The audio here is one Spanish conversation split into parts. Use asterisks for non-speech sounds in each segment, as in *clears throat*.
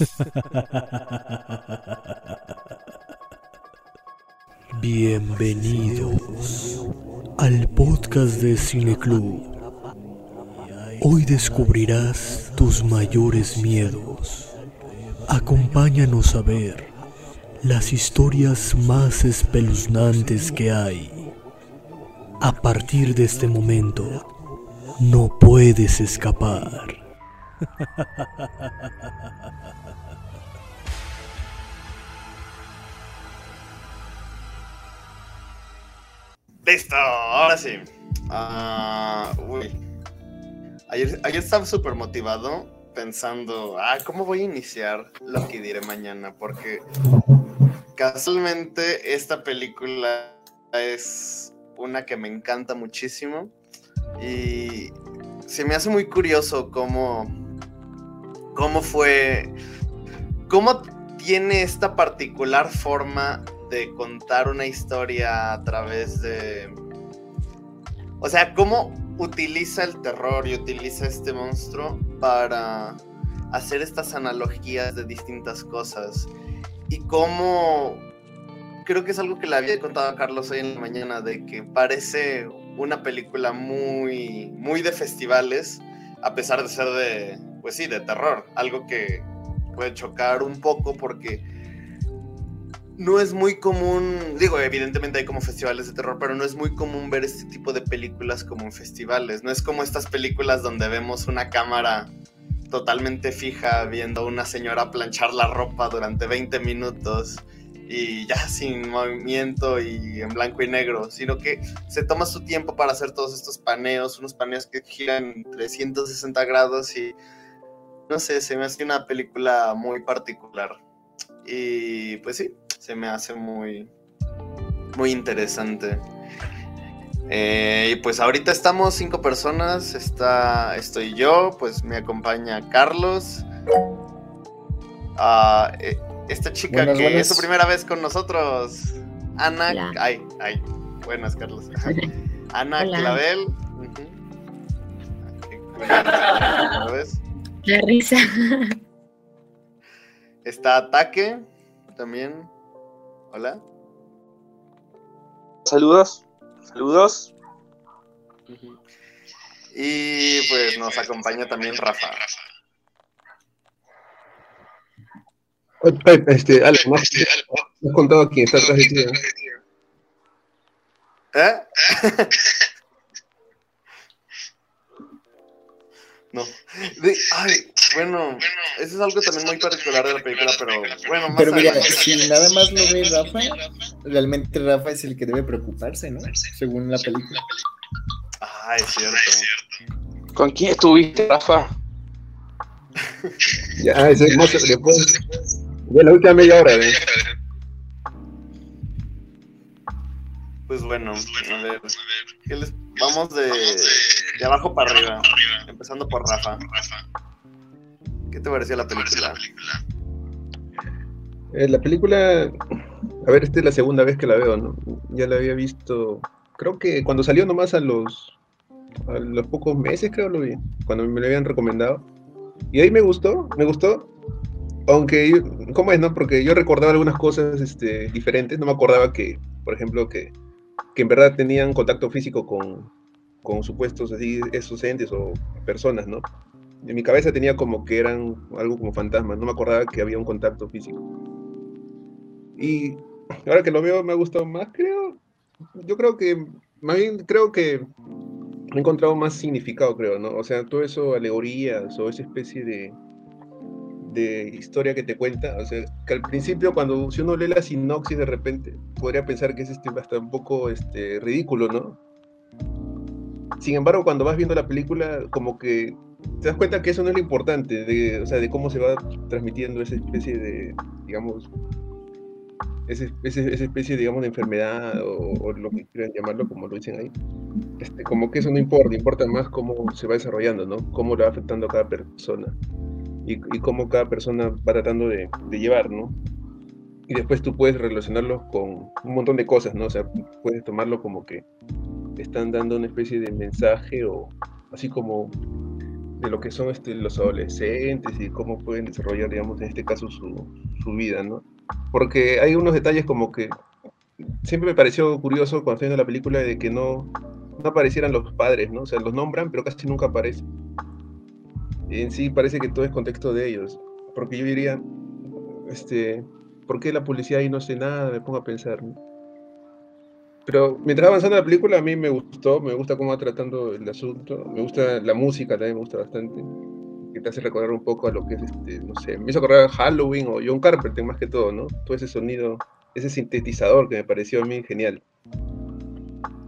*laughs* Bienvenidos al podcast de Cineclub. Hoy descubrirás tus mayores miedos. Acompáñanos a ver las historias más espeluznantes que hay. A partir de este momento, no puedes escapar. *laughs* Listo, ahora sí. Ah. Ayer, ayer estaba súper motivado pensando, ah, ¿cómo voy a iniciar lo que diré mañana? Porque casualmente esta película es una que me encanta muchísimo y se me hace muy curioso cómo, cómo fue, cómo tiene esta particular forma de contar una historia a través de... O sea, cómo utiliza el terror y utiliza este monstruo para hacer estas analogías de distintas cosas. Y cómo... Creo que es algo que le había contado a Carlos hoy en la mañana, de que parece una película muy, muy de festivales, a pesar de ser de, pues sí, de terror. Algo que puede chocar un poco porque no es muy común, digo, evidentemente hay como festivales de terror, pero no es muy común ver este tipo de películas como en festivales. No es como estas películas donde vemos una cámara totalmente fija viendo a una señora planchar la ropa durante 20 minutos y ya *laughs* sin movimiento y en blanco y negro, sino que se toma su tiempo para hacer todos estos paneos, unos paneos que giran 360 grados y no sé, se me hace una película muy particular. Y pues sí, se me hace muy, muy interesante. Eh, y pues ahorita estamos cinco personas. Está, estoy yo, pues me acompaña Carlos. Eh, esta chica que es su primera vez con nosotros. Ana. Ay, ay. Buenas, Carlos. *laughs* Ana Clavel. *laughs* La risa. Está Ataque también. Hola. Saludos. Saludos. Y pues nos acompaña también Rafa. Este, Ale, ¿me has contado quién está atrás de ti? ¿Eh? *laughs* Ay, bueno, eso es algo también muy particular de la película, pero bueno, más Pero mira, si nada más lo ve Rafa, realmente Rafa es el que debe preocuparse, ¿no? Según la película. Ah, es cierto. ¿Con quién estuviste, Rafa? *laughs* ya, ese es más después. Ya la última media hora, ¿eh? Pues bueno, a ver, ¿qué les Vamos de, de abajo para arriba, empezando por Rafa. ¿Qué te pareció la película? Eh, la película, a ver, esta es la segunda vez que la veo, ¿no? Ya la había visto, creo que cuando salió nomás a los, a los pocos meses, creo lo vi, cuando me lo habían recomendado. Y ahí me gustó, me gustó. Aunque, ¿cómo es, no? Porque yo recordaba algunas cosas este, diferentes, no me acordaba que, por ejemplo, que que en verdad tenían contacto físico con, con supuestos así, esos entes o personas, ¿no? En mi cabeza tenía como que eran algo como fantasmas, no me acordaba que había un contacto físico. Y ahora que lo veo me ha gustado más, creo. Yo creo que, más bien creo que he encontrado más significado, creo, ¿no? O sea, todo eso, alegorías o esa especie de, de historia que te cuenta. O sea, que al principio, cuando si uno lee la sinopsis de repente, podría pensar que es este, hasta un poco este, ridículo, ¿no? Sin embargo, cuando vas viendo la película, como que te das cuenta que eso no es lo importante, de, o sea, de cómo se va transmitiendo esa especie de, digamos, esa, especie, digamos, de enfermedad o, lo que quieran llamarlo, como lo dicen ahí. Este, como que eso no importa, importa más cómo se va desarrollando, ¿no? Cómo lo va afectando a cada persona y, cómo cada persona va tratando de, llevar, ¿no? Y después tú puedes relacionarlo con un montón de cosas, ¿no? O sea, puedes tomarlo como que están dando una especie de mensaje o así como de lo que son este, los adolescentes y cómo pueden desarrollar, digamos, en este caso su, su vida, ¿no? Porque hay unos detalles como que siempre me pareció curioso cuando estoy viendo la película de que no, no aparecieran los padres, ¿no? O sea, los nombran, pero casi nunca aparecen. Y en sí parece que todo es contexto de ellos. Porque yo diría, este, ¿por qué la policía ahí no hace nada? Me pongo a pensar, ¿no? Pero mientras avanzando la película, a mí me gustó, me gusta cómo va tratando el asunto, me gusta la música también, me gusta bastante, que te hace recordar un poco a lo que es, este, no sé, me hizo acordar Halloween o John Carpenter más que todo, ¿no? Todo ese sonido, ese sintetizador que me pareció a mí genial.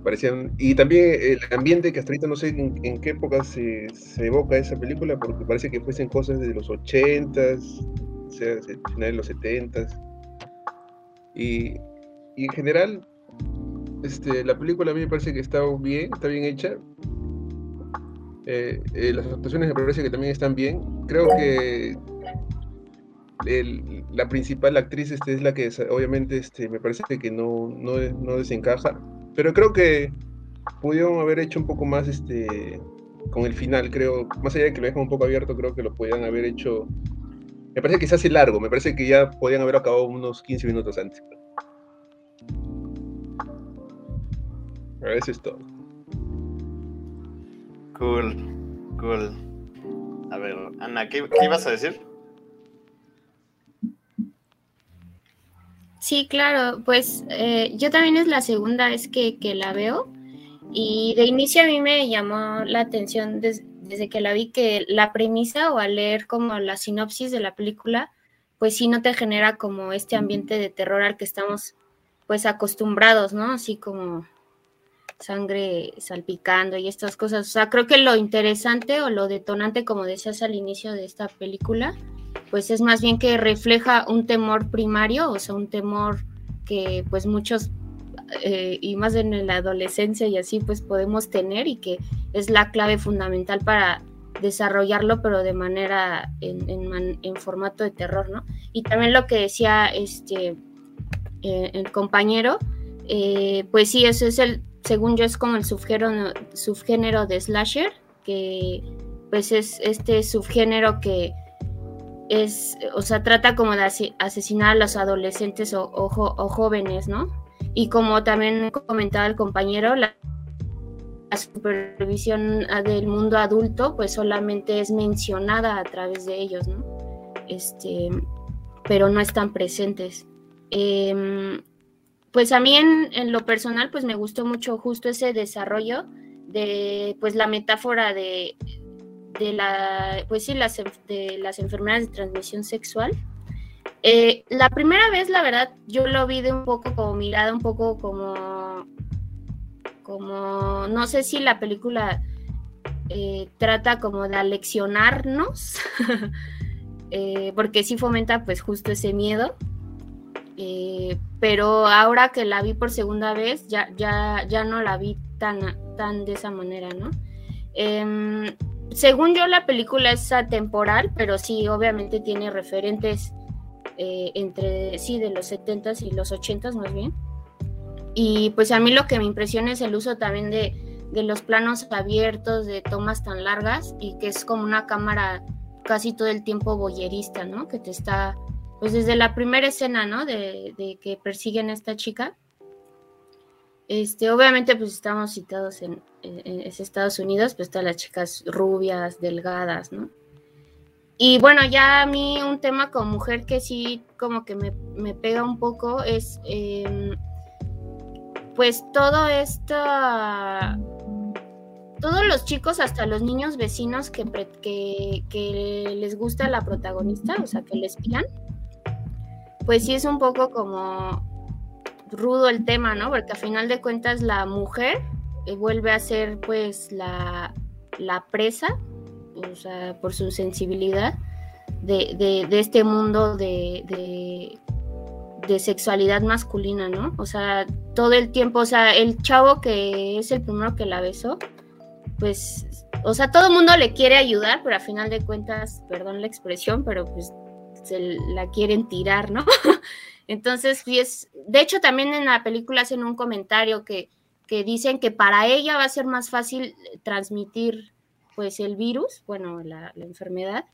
Parecían, y también el ambiente que hasta ahorita no sé en, qué época se, se, evoca esa película, porque parece que fuesen cosas de los 80s, o sea, finales de los 70s. Y, y en general, este, la película a mí me parece que está bien, está bien hecha. Eh, eh, las actuaciones me parece que también están bien. Creo que la principal actriz este, es la que obviamente este, me parece que no, no, desencaja. Pero creo que pudieron haber hecho un poco más este, con el final, creo. Más allá de que lo dejan un poco abierto, creo que lo podían haber hecho. Me parece que se hace largo, me parece que ya podían haber acabado unos 15 minutos antes. Eso es todo. Cool, cool. A ver, Ana, ¿qué, ibas a decir? Sí, claro, pues eh, yo también es la segunda vez que, la veo y de inicio a mí me llamó la atención desde que la vi que la premisa o al leer como la sinopsis de la película, pues sí no te genera como este ambiente de terror al que estamos pues acostumbrados, ¿no? Así como sangre salpicando y estas cosas. O sea, creo que lo interesante o lo detonante, como decías al inicio de esta película, pues es más bien que refleja un temor primario, o sea, un temor que pues muchos, eh, y más en la adolescencia y así, pues podemos tener y que es la clave fundamental para desarrollarlo, pero de manera en, formato de terror, ¿no? Y también lo que decía este eh, el compañero, eh, pues sí, eso es el según yo es como el subgénero, subgénero de slasher, que pues es este subgénero que es, o sea, trata como de asesinar a los adolescentes o, jóvenes, ¿no? Y como también comentaba el compañero, la, supervisión del mundo adulto, pues solamente es mencionada a través de ellos, ¿no? Este, pero no están presentes. Em, pues a mí en, lo personal, pues me gustó mucho justo ese desarrollo de, pues la metáfora de, de la, pues sí, las, de las enfermedades de transmisión sexual. Eh, la primera vez, la verdad, yo lo vi de un poco como mirada, un poco como, como, no sé si la película eh, trata como de aleccionarnos, *laughs* eh, porque sí fomenta pues justo ese miedo eh, pero ahora que la vi por segunda vez, ya, ya, ya no la vi tan, tan de esa manera, ¿no? Em, según yo, la película es atemporal, pero sí, obviamente tiene referentes eh, entre, sí, de los 70s y los 80s más bien. Y pues a mí lo que me impresiona es el uso también de, de los planos abiertos, de tomas tan largas y que es como una cámara casi todo el tiempo boyerista, ¿no? Que te está pues desde la primera escena, ¿no? De, que persiguen a esta chica. Este, obviamente, pues estamos citados en, Estados Unidos, pues están las chicas rubias, delgadas, ¿no? Y bueno, ya a mí un tema como mujer que sí como que me, pega un poco es em, pues todo esto, todos los chicos, hasta los niños vecinos que, que, que les gusta la protagonista, o sea, que les pidan, pues sí es un poco como rudo el tema, ¿no? Porque a final de cuentas la mujer eh, vuelve a ser pues la, presa, o sea, por su sensibilidad de, este mundo de, de, sexualidad masculina, ¿no? O sea, todo el tiempo, o sea, el chavo que es el primero que la besó, pues, o sea, todo el mundo le quiere ayudar, pero a final de cuentas, perdón la expresión, pero pues se la quieren tirar, ¿no? *laughs* Entonces, es, de hecho, también en la película hacen un comentario que, que, dicen que para ella va a ser más fácil transmitir pues el virus, bueno, la, enfermedad,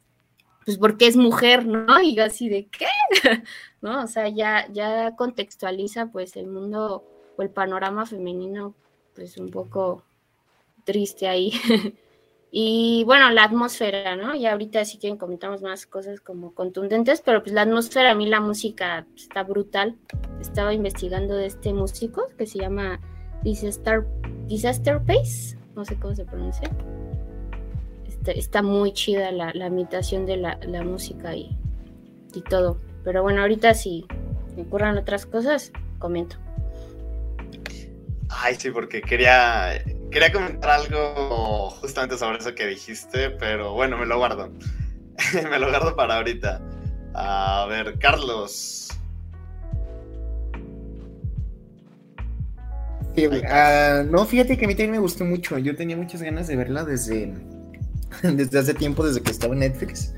pues porque es mujer, ¿no? *laughs* Y así de qué, *laughs* ¿no? O sea, ya, ya contextualiza pues el mundo o el panorama femenino, pues un poco triste ahí. Y bueno, la atmósfera, ¿no? Y ahorita sí que comentamos más cosas como contundentes, pero pues la atmósfera, a mí la música está brutal. Estaba investigando de este músico que se llama Disaster, Disaster Pace, no sé cómo se pronuncia. Está, está muy chida la, la imitación de la, la música y, y todo. Pero bueno, ahorita si me ocurran otras cosas, comento. Ay, sí, porque quería, quería comentar algo justamente sobre eso que dijiste, pero bueno, me lo guardo. *laughs* me lo guardo para ahorita. A ver, Carlos. Sí, ah, no, fíjate que a mí también me gustó mucho. Yo tenía muchas ganas de verla desde, *laughs* desde hace tiempo, desde que estaba en Netflix.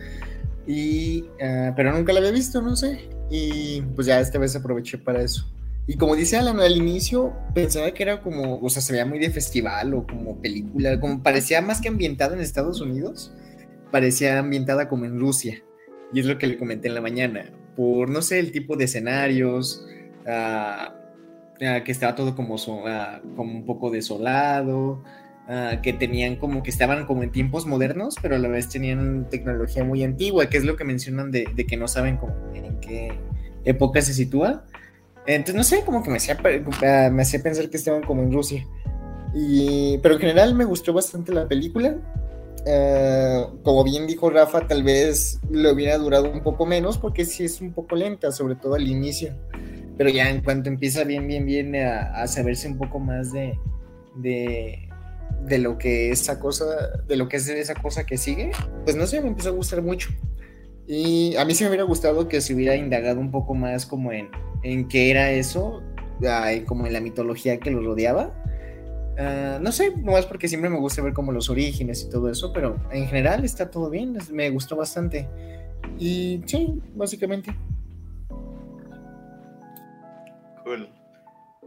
Y, ah, pero nunca la había visto, no sé. Y pues ya esta vez aproveché para eso. Y como dice Alan al inicio, pensaba que era como, o sea, se veía muy de festival o como película, como parecía más que ambientada en Estados Unidos, parecía ambientada como en Rusia. Y es lo que le comenté en la mañana. Por, no sé, el tipo de escenarios, ah, ah, que estaba todo como, so- ah, como un poco desolado, que tenían como que estaban como en tiempos modernos, pero a la vez tenían tecnología muy antigua, que es lo que mencionan de, de que no saben como en qué época se sitúa. Entonces, no sé, como que me hacía, ah, me hacía pensar que estaban como en Rusia. Y, pero en general me gustó bastante la película. Eh, como bien dijo Rafa, tal vez le hubiera durado un poco menos porque sí es un poco lenta, sobre todo al inicio. Pero ya en cuanto empieza bien, bien, bien a, a saberse un poco más de, de, de lo que esa cosa, de lo que es esa cosa que sigue, pues no sé, me empezó a gustar mucho. Y a mí sí me hubiera gustado que se hubiera indagado un poco más como en, en qué era eso, como en la mitología que lo rodeaba. Ah, no sé, más porque siempre me gusta ver como los orígenes y todo eso, pero en general está todo bien, me gustó bastante. Y sí, básicamente. Cool.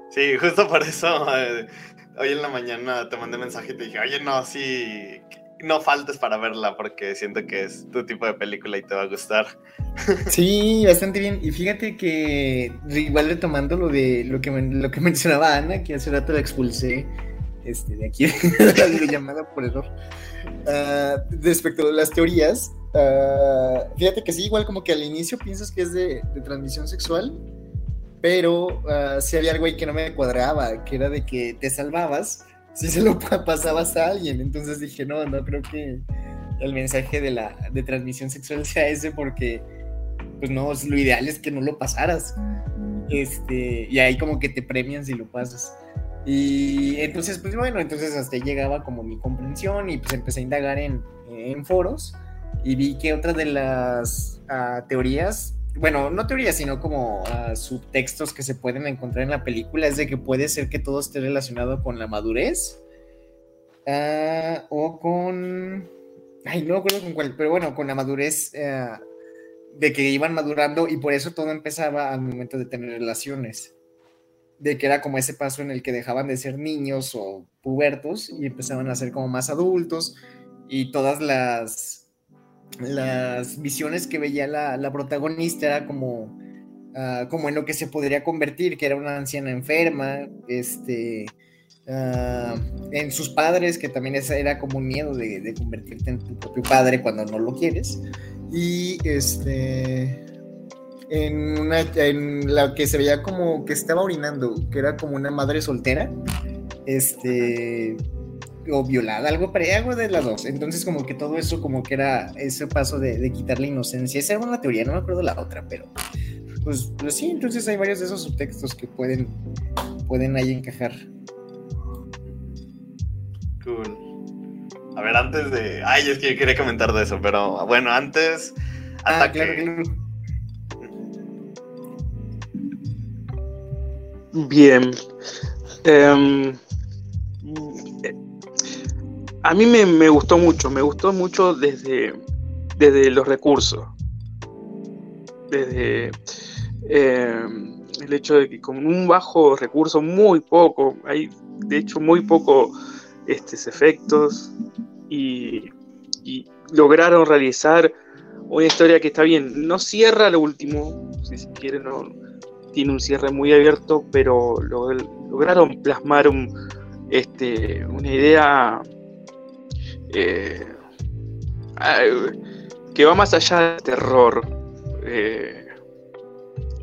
Sí, justo por eso eh, hoy en la mañana te mandé mensaje y te dije, oye, no, sí, no faltes para verla porque siento que es tu tipo de película y te va a gustar. Sí, bastante bien. Y fíjate que igual retomando lo de lo que, lo que *laughs* mencionaba Ana, que hace rato la expulsé este, de aquí *laughs* de la videollamada por error. Ah, respecto a las teorías, ah, fíjate que sí, igual como que al inicio piensas que es de, de transmisión sexual, pero ah, sí había algo ahí que no me cuadraba, que era de que te salvabas si se lo *laughs* pa- pasabas a alguien. Entonces dije, no, no creo que el mensaje de la de transmisión sexual *laughs* sea ese porque pues no, lo ideal es que no lo pasaras. Este, y ahí como que te premian si lo pasas. Y entonces, pues bueno, entonces hasta llegaba como mi comprensión y pues empecé a indagar en, en foros y vi que otra de las ah, teorías, bueno, no teorías, sino como ah, subtextos que se pueden encontrar en la película es de que puede ser que todo esté relacionado con la madurez ah, o con... Ay, no me acuerdo con cuál, pero bueno, con la madurez ah, de que iban madurando y por eso todo empezaba al momento de tener relaciones. De que era como ese paso en el que dejaban de ser niños o pubertos y empezaban a ser como más adultos y todas las, las visiones que veía la, la protagonista era como, ah, como en lo que se podría convertir, que era una anciana enferma, este, ah, en sus padres, que también esa era como un miedo de, convertirte en tu propio padre cuando no lo quieres. Y este en una en la que se veía como que estaba orinando, que era como una madre soltera, este o violada, algo para algo de las dos. Entonces como que todo eso como que era ese paso de, de quitar la inocencia. Esa era una teoría, no me acuerdo la otra, pero pues, pues sí, entonces hay varios de esos subtextos que pueden pueden ahí encajar. Cool. A ver, antes de. Ay, es que yo quería comentar de eso, pero bueno, antes. Ah, claro, claro. Bien. Em, eh, a mí me, me gustó mucho, me gustó mucho desde, desde los recursos. Desde em, el hecho de que con un bajo recurso, muy poco, hay de hecho muy poco estos efectos y, y lograron realizar una historia que está bien, no cierra lo último, si se quiere, no tiene un cierre muy abierto, pero lograron plasmar un, este, una idea eh, que va más allá del terror eh,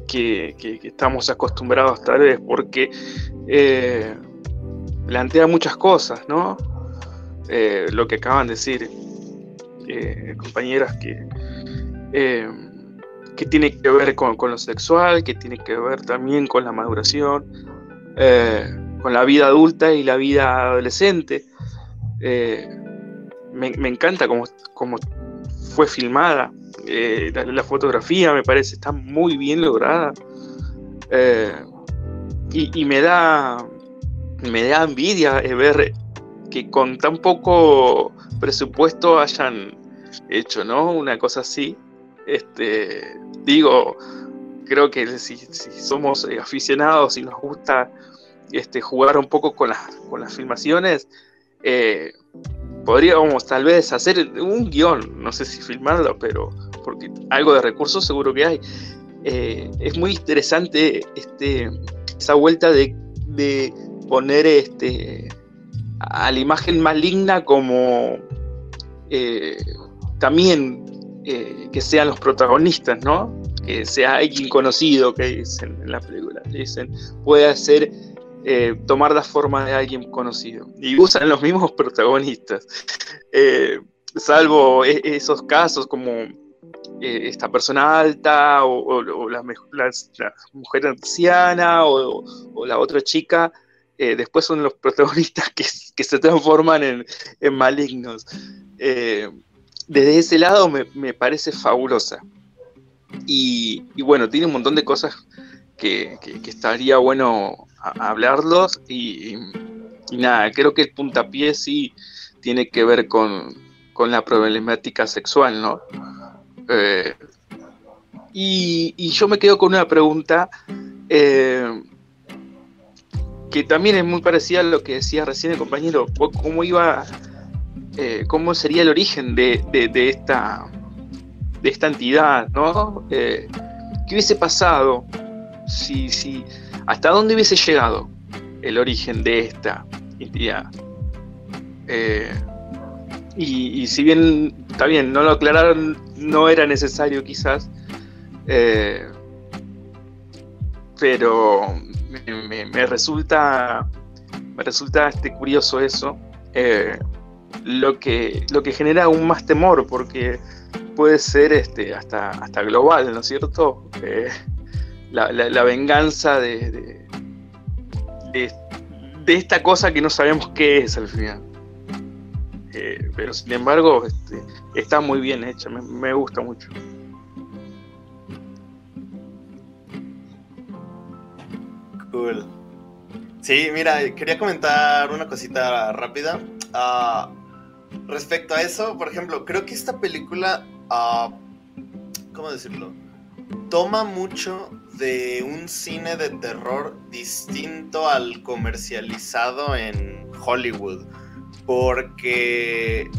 que, estamos acostumbrados tal vez, porque eh, plantea muchas cosas, ¿no? lo que acaban de decir compañeras que que tiene que ver con, lo sexual, que tiene que ver también con la maduración, eh, con la vida adulta y la vida adolescente. Eh, me, encanta cómo, fue filmada. Eh, la, fotografía me parece está muy bien lograda. Y, me da me da envidia ver que con tan poco presupuesto hayan hecho, ¿no? Una cosa así. Este, digo, creo que si, somos eh, aficionados y nos gusta este, jugar un poco con, las, con las filmaciones, eh, podríamos tal vez hacer un guion, no sé si filmarlo, pero porque algo de recursos seguro que hay. Eh, es muy interesante este, esa vuelta de, de poner este, a la imagen maligna como también que sean los protagonistas, ¿no? Que sea alguien conocido, que dicen en la película. Dicen, puede ser eh, tomar la forma de alguien conocido. Y usan los mismos *laughs* protagonistas. Eh, salvo e-, esos casos como eh, esta persona alta o, la, mujer anciana o, la otra chica. después son los *laughs* protagonistas que, se transforman en, en malignos desde ese lado me, parece fabulosa. Y, bueno, tiene un montón de cosas que, estaría bueno hablarlos y, nada, creo que el puntapié sí tiene que ver con, la problemática sexual, ¿no? Eh, y, yo me quedo con una pregunta eh, que también es muy parecida a lo que decía recién el compañero, cómo iba eh, cómo sería el origen de, esta, de esta entidad, ¿no? ¿Qué hubiese pasado si, si, hasta dónde hubiese llegado el origen de esta entidad? Eh, y, si bien, está bien, no lo aclararon, no era necesario quizás, pero me, resulta, me resulta este, curioso eso lo que, lo que genera aún más temor, porque puede ser este, hasta, hasta global, ¿no es cierto? Eh, la, venganza de, de, esta cosa que no sabemos qué es al final. Eh, pero sin embargo, este, está muy bien hecha, me, gusta mucho. Cool. Sí, mira, quería comentar una cosita rápida. Uh, respecto a eso, por ejemplo, creo que esta película, uh, ¿cómo decirlo? Toma mucho de un cine de terror distinto al comercializado en Hollywood. Porque,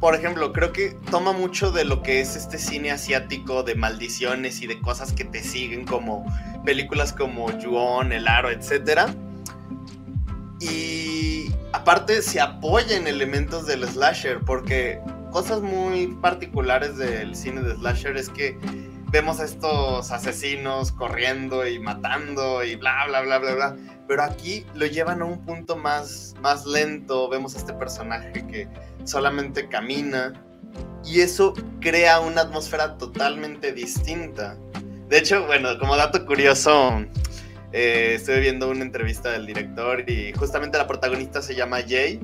por ejemplo, creo que toma mucho de lo que es este cine asiático de maldiciones y de cosas que te siguen, como películas como Yuon, El Aro, etc. Y aparte se apoya en elementos del slasher, porque cosas muy particulares del cine de slasher es que vemos a estos asesinos corriendo y matando y bla, bla, bla, bla, bla. Pero aquí lo llevan a un punto más, más lento. Vemos a este personaje que solamente camina. Y eso crea una atmósfera totalmente distinta. De hecho, bueno, como dato curioso, eh, estuve viendo una entrevista del director y justamente la protagonista se llama Jay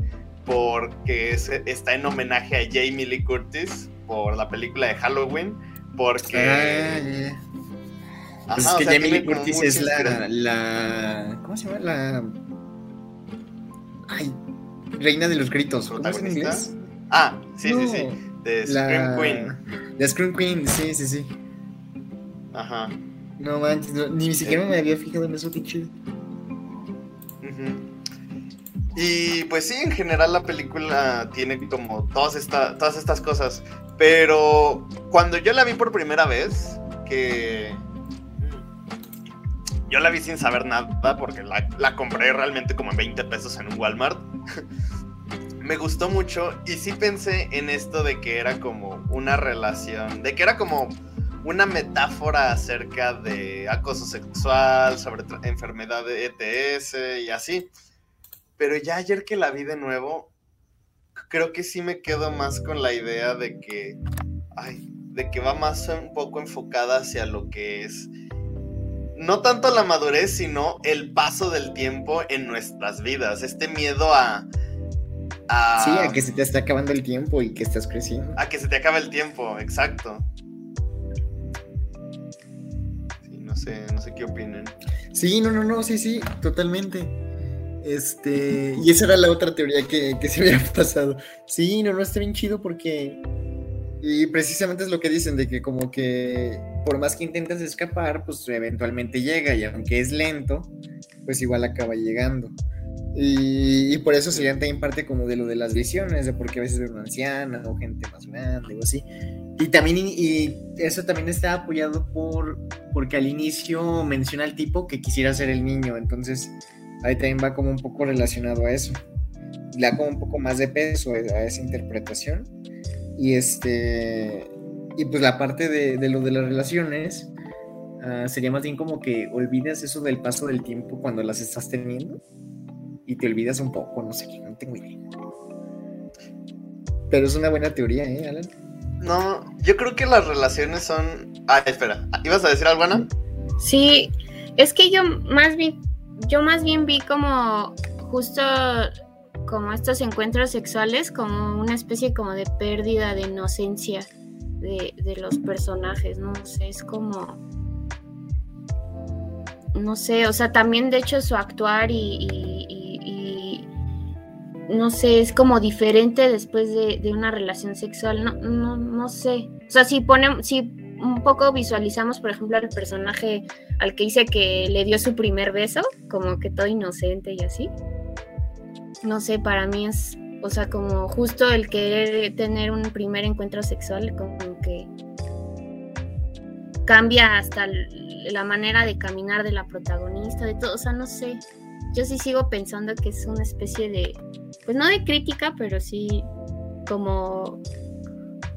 porque está en homenaje a Jamie Lee Curtis por la película de Halloween. Porque. Ah, pues es que Jamie Lee Curtis es la, la, ¿Cómo se llama? La. Ay, Reina de los Gritos. ¿Cómo es en inglés? Ah, sí, sí, sí. De Scream Queen. De Scream Queen, sí, sí, sí. Ajá. No manches, ni siquiera me había fijado en eso, qué chido. Y pues sí, en general la película tiene como todas, esta, todas estas cosas. Pero cuando yo la vi por primera vez, que yo la vi sin saber nada, porque la, la compré realmente como en 20 pesos en un Walmart. *laughs* me gustó mucho y sí pensé en esto de que era como una relación, de que era como una metáfora acerca de acoso sexual, sobre enfermedad de ETS y así. Pero ya ayer que la vi de nuevo, creo que sí me quedo más con la idea de que, ay, de que va más un poco enfocada hacia lo que es no tanto la madurez, sino el paso del tiempo en nuestras vidas. Este miedo a, a. Sí, a que se te está acabando el tiempo y que estás creciendo. A que se te acabe el tiempo, exacto. no sé, no sé qué opinan. Sí, no, no, no, sí, sí, totalmente. Este, *laughs* y esa era la otra teoría que, se había *laughs* pasado. Sí, no, no, está bien chido porque. Y precisamente es lo que dicen, de que como que por más que intentas escapar, pues eventualmente llega, y aunque es lento, pues igual acaba llegando. Y, por eso serían también parte como de lo de las visiones, de por qué a veces ven una anciana o gente más grande o así. Y también, y eso también está apoyado por, porque al inicio menciona al tipo que quisiera ser el niño, entonces ahí también va como un poco relacionado a eso. Le da como un poco más de peso a esa interpretación. Y este, y pues la parte de, lo de las relaciones ah, sería más bien como que olvidas eso del paso del tiempo cuando las estás teniendo y te olvidas un poco, no sé, no tengo idea. Pero es una buena teoría, ¿eh, Alan? No, yo creo que las relaciones son... Ah, espera, ¿ibas a decir algo, Ana? Sí, es que yo más bien, yo más bien vi como justo como estos encuentros sexuales como una especie como de pérdida de inocencia de, de los personajes, ¿no? sé, es como no sé, o sea, también de hecho su actuar y, no sé, es como diferente después de, una relación sexual, no, no, no sé. O sea, si ponemos, si un poco visualizamos, por ejemplo, al personaje al que dice que le dio su primer beso, como que todo inocente y así. No sé, para mí es, o sea, como justo el querer tener un primer encuentro sexual, como que cambia hasta la manera de caminar de la protagonista, de todo, o sea, no sé. Yo sí sigo pensando que es una especie de, pues no de crítica, pero sí como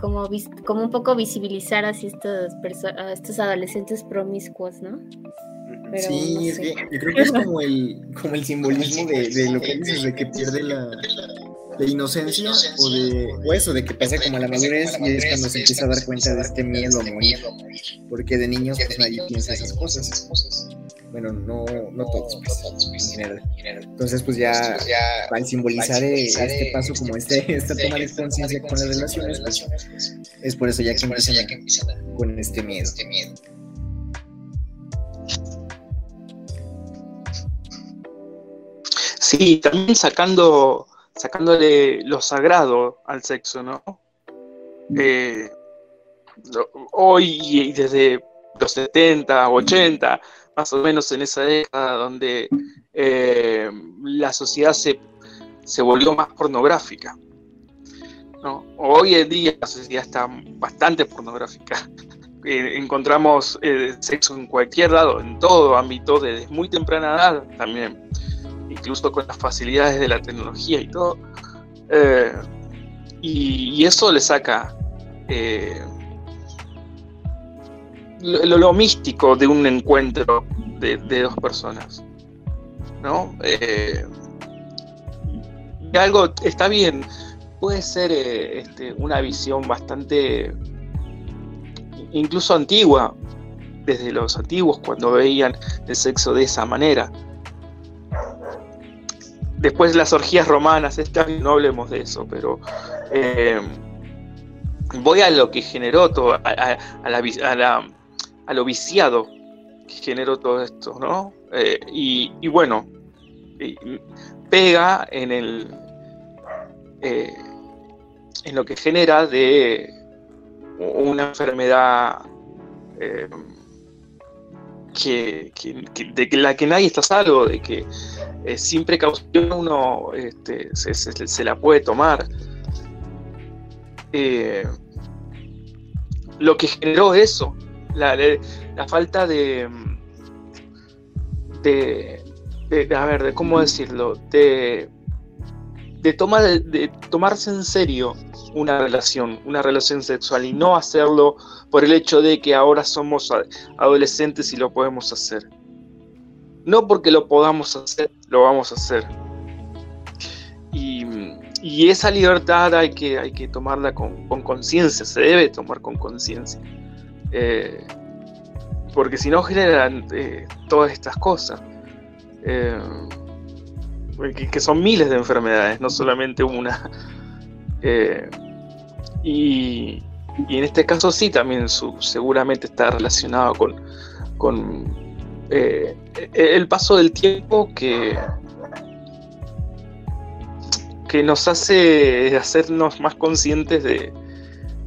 como, como un poco visibilizar así estos, a estos adolescentes promiscuos, ¿no? sí, es que yo creo que es como el, como el simbolismo de, de lo que dices, de que pierde la, de inocencia o de o eso, de que pasa como a la madurez y es cuando se empieza a dar cuenta de este miedo a morir. Porque de niños pues nadie piensa esas cosas. Bueno, no, no todos, pues, en general. Entonces, pues ya, al simbolizar este paso como este, esta toma de conciencia con las relaciones, pues, es por eso ya que empiezan con este miedo. Sí, también sacando sacándole lo sagrado al sexo, ¿no? Eh, hoy y desde los 70, 80, más o menos en esa década donde eh, la sociedad se, volvió más pornográfica. ¿no? Hoy en día la sociedad está bastante pornográfica. *laughs* Eh, encontramos sexo en cualquier lado, en todo ámbito, desde muy temprana edad también incluso con las facilidades de la tecnología y todo. Eh, y, eso le saca eh, lo, místico de un encuentro de, dos personas. ¿No? Eh, algo está bien, puede ser este, una visión bastante incluso antigua, desde los antiguos cuando veían el sexo de esa manera. Después las orgías romanas, no hablemos de eso, pero eh, voy a lo que generó todo, a, lo viciado que generó todo esto, ¿no? Eh, y, bueno, pega en el eh, en lo que genera de una enfermedad que, de la que nadie está salvo, de que eh, sin precaución uno este, se, la puede tomar. Eh, lo que generó eso, la, falta de, de, de, a ver, de cómo decirlo, de, de, tomarse en serio una relación, una relación sexual y no hacerlo por el hecho de que ahora somos adolescentes y lo podemos hacer. No porque lo podamos hacer, lo vamos a hacer. Y, esa libertad hay que, hay que tomarla con conciencia, se debe tomar con conciencia. Eh, porque si no generan eh, todas estas cosas. Eh, que, son miles de enfermedades, no solamente una. *laughs* y, en este caso sí, también su, seguramente está relacionado con, con el paso del tiempo que, que nos hace hacernos más conscientes de,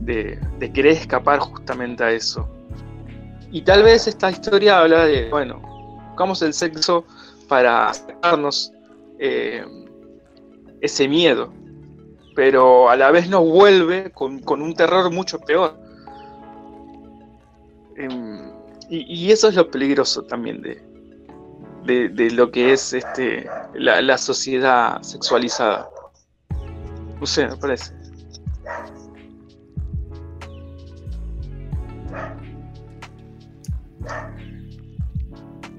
de, querer escapar justamente a eso. Y tal vez esta historia habla de, bueno, buscamos el sexo para sacarnos eh, ese miedo, pero a la vez nos vuelve con, un terror mucho peor. Em, y, eso es lo peligroso también de, de, lo que es este, la, la sociedad sexualizada. No sé, me parece.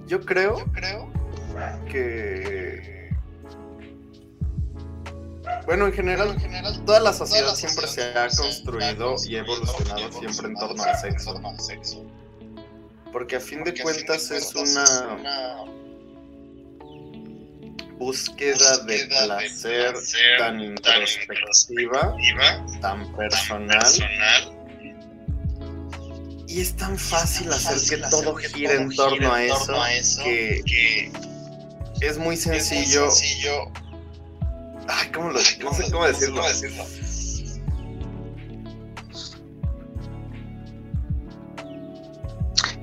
Yo creo, creo que bueno, en general, en general toda la sociedad, siempre, se ha construido y ha evolucionado siempre en torno al sexo. Porque a fin de cuentas es una búsqueda de placer tan introspectiva, tan personal y es tan fácil hacer que todo gire en torno a eso que es muy sencillo. Ay, ¿cómo lo No sé cómo decirlo.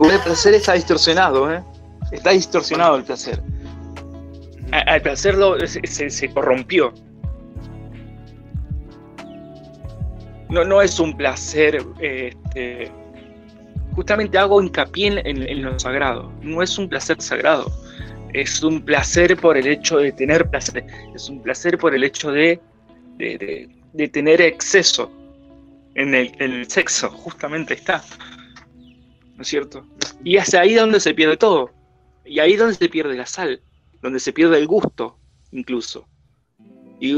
El placer está distorsionado, ¿eh? Está distorsionado el placer. El placer se, se, corrompió. No, no es un placer este, justamente hago hincapié en, lo sagrado. No es un placer sagrado. Es un placer por el hecho de tener placer. Es un placer por el hecho de, de, tener exceso en el, sexo. Justamente está. ¿No es cierto? Y es ahí donde se pierde todo. Y ahí donde se pierde la sal. Donde se pierde el gusto, incluso. Y,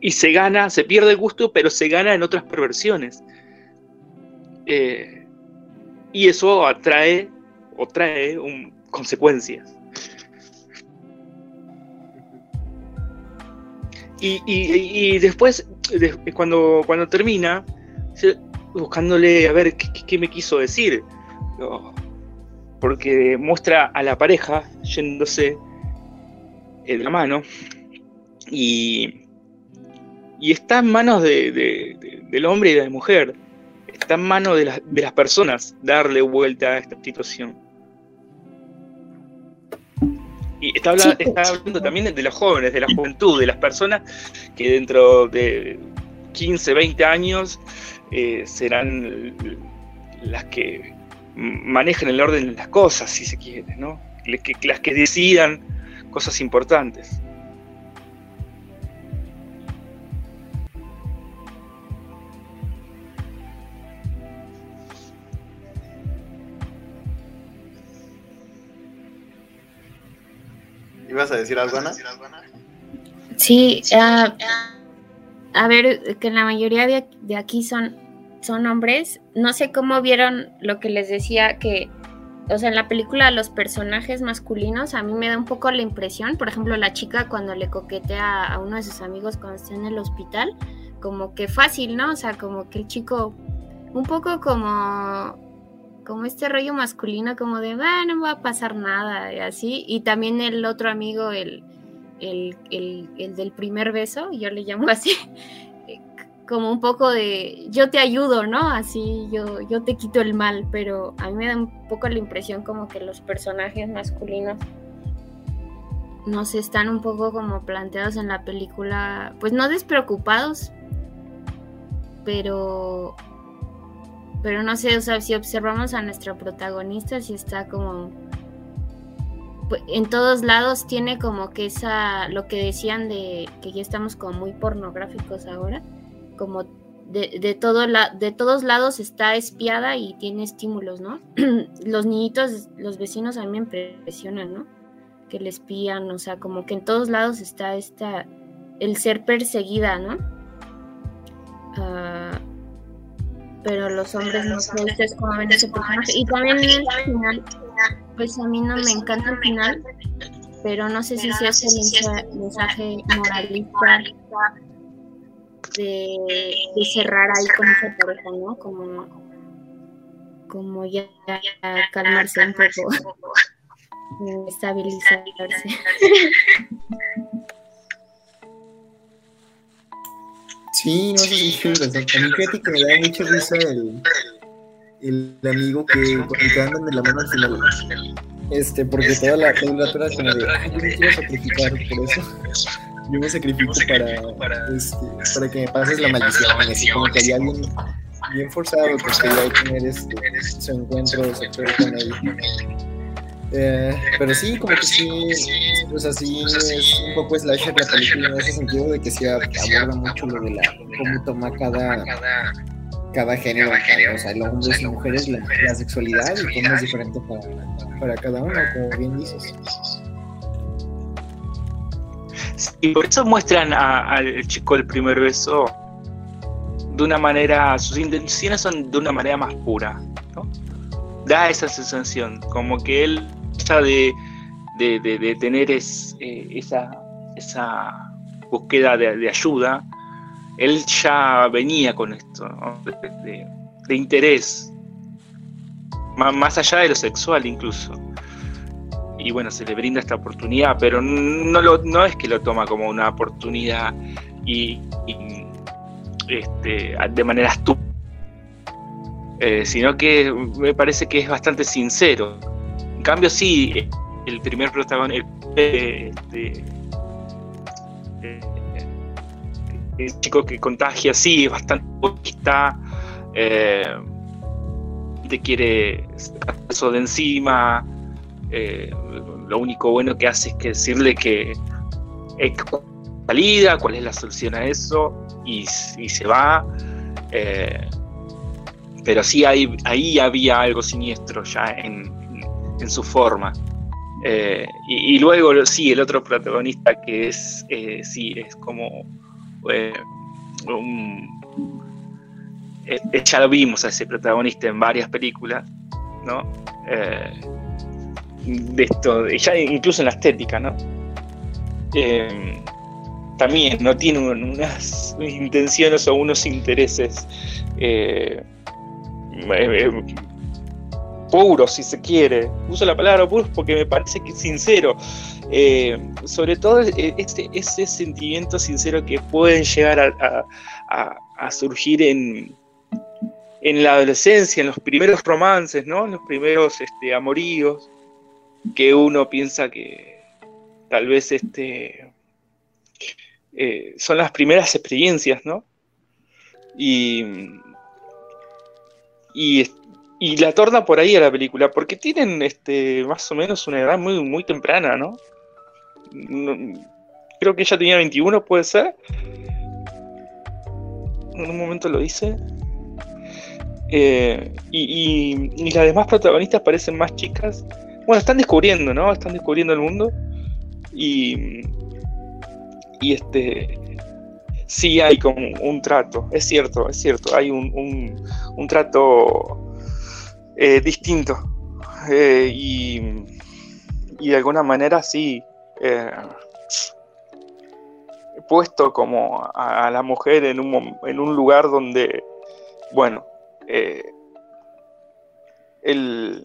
y, se gana, se pierde el gusto, pero se gana en otras perversiones. Eh, y eso atrae o trae consecuencias. Y, después, cuando, cuando termina, buscándole a ver qué, me quiso decir, porque muestra a la pareja yéndose en la mano. Y, y está en manos del hombre y de la mujer está en manos de, las personas darle vuelta a esta situación. Y está, hablando también de los jóvenes, de la juventud, de las personas que dentro de 15, 20 años eh, serán las que manejen el orden de las cosas, si se quiere, ¿no? las que decidan cosas importantes. ¿Ibas a decir algo, Ana? Sí, ah, a ver, que la mayoría de, aquí son, son hombres. No sé cómo vieron lo que les decía que, o sea, en la película los personajes masculinos a mí me da un poco la impresión, por ejemplo, la chica cuando le coquetea a uno de sus amigos cuando está en el hospital, como que fácil, ¿no? O sea, como que el chico, un poco como como este rollo masculino, como de, ah, no va a pasar nada, y así. Y también el otro amigo, el, el, del primer beso, yo le llamo *laughs* así, como un poco de yo te ayudo, ¿no? Así yo, yo te quito el mal, pero a mí me da un poco la impresión como que los personajes masculinos no se están un poco como planteados en la película, pues no despreocupados, pero pero no sé, o sea, si observamos a nuestra protagonista, si está como pues, en todos lados tiene como que esa, lo que decían de que ya estamos como muy pornográficos ahora, como de, de, todo la, de todos lados está espiada y tiene estímulos, ¿no? *clears throat* los niñitos, los vecinos a mí me impresionan, ¿no? Que le espían, o sea, como que en todos lados está esta, el ser perseguida, ¿no? Uh, pero los hombres no sé ustedes cómo ven ese personaje. Y también en el final, pues a mí no me encanta el final, pero no sé si sea ese mensaje moralista de, de, cerrar ahí con esa pareja, ¿no? Como, como ya, calmarse un poco, *laughs* estabilizarse. Sí, no sé si A mí fíjate que me da mucha risa el, el amigo que, que andan de la mano al final. Este, porque toda la película era como de, ay, yo me quiero *laughs* sacrificar por eso. Yo me sacrifico para, este, para que me pases la maldición. Así como que hay alguien bien forzado pues quería tener este, su encuentro sexual con él. Eh, pero sí, como que sí, pues así es un poco slasher la película en ese sentido de que sí aborda mucho lo de la cómo toma cada cada género, o sea, los hombres y mujeres, la, sexualidad y cómo es diferente para, para cada uno, como bien dices. Y por eso muestran al chico el primer beso de una manera, sus intenciones son de una manera más pura, ¿no? Da esa sensación, como que él de, de, tener eh, esa, esa búsqueda de, ayuda, él ya venía con esto, de, interés, más, allá de lo sexual incluso. Y bueno, se le brinda esta oportunidad, pero no, lo, no es que lo toma como una oportunidad y, este, de manera estúpida, eh, sino que me parece que es bastante sincero en cambio, sí, el primer protagonista, este, el chico que contagia, sí, es bastante egoísta, eh, te quiere sacar eso de encima. Eh, lo único bueno que hace es que decirle que es salida, cuál es la solución a eso, y, se va. Eh, pero sí hay, ahí había algo siniestro ya en, en su forma. Eh, y, luego, sí, el otro protagonista que es, eh, sí, es como eh, ya lo vimos a ese protagonista en varias películas, ¿no? de esto, ya incluso en la estética, ¿no? también no tiene unas intenciones o unos intereses puro, si se quiere. Uso la palabra puro porque me parece que es sincero. Eh, sobre todo ese, ese sentimiento sincero que pueden llegar a, surgir en, en la adolescencia, en los primeros romances, ¿no? En los primeros este, amoríos, que uno piensa que tal vez este, eh, son las primeras experiencias, ¿no? Y, y y la torna por ahí a la película, porque tienen este más o menos una edad muy, muy temprana, ¿no? creo que ella tenía 21, puede ser. En un momento lo dice. Eh, y, y, las demás protagonistas parecen más chicas. Bueno, están descubriendo, ¿no? Están descubriendo el mundo. Y, y este sí hay como un trato, es cierto, es cierto, hay un, un, un trato eh, distinto. Eh, y, de alguna manera sí, eh, puesto como a, la mujer en un, en un, lugar donde, bueno, el,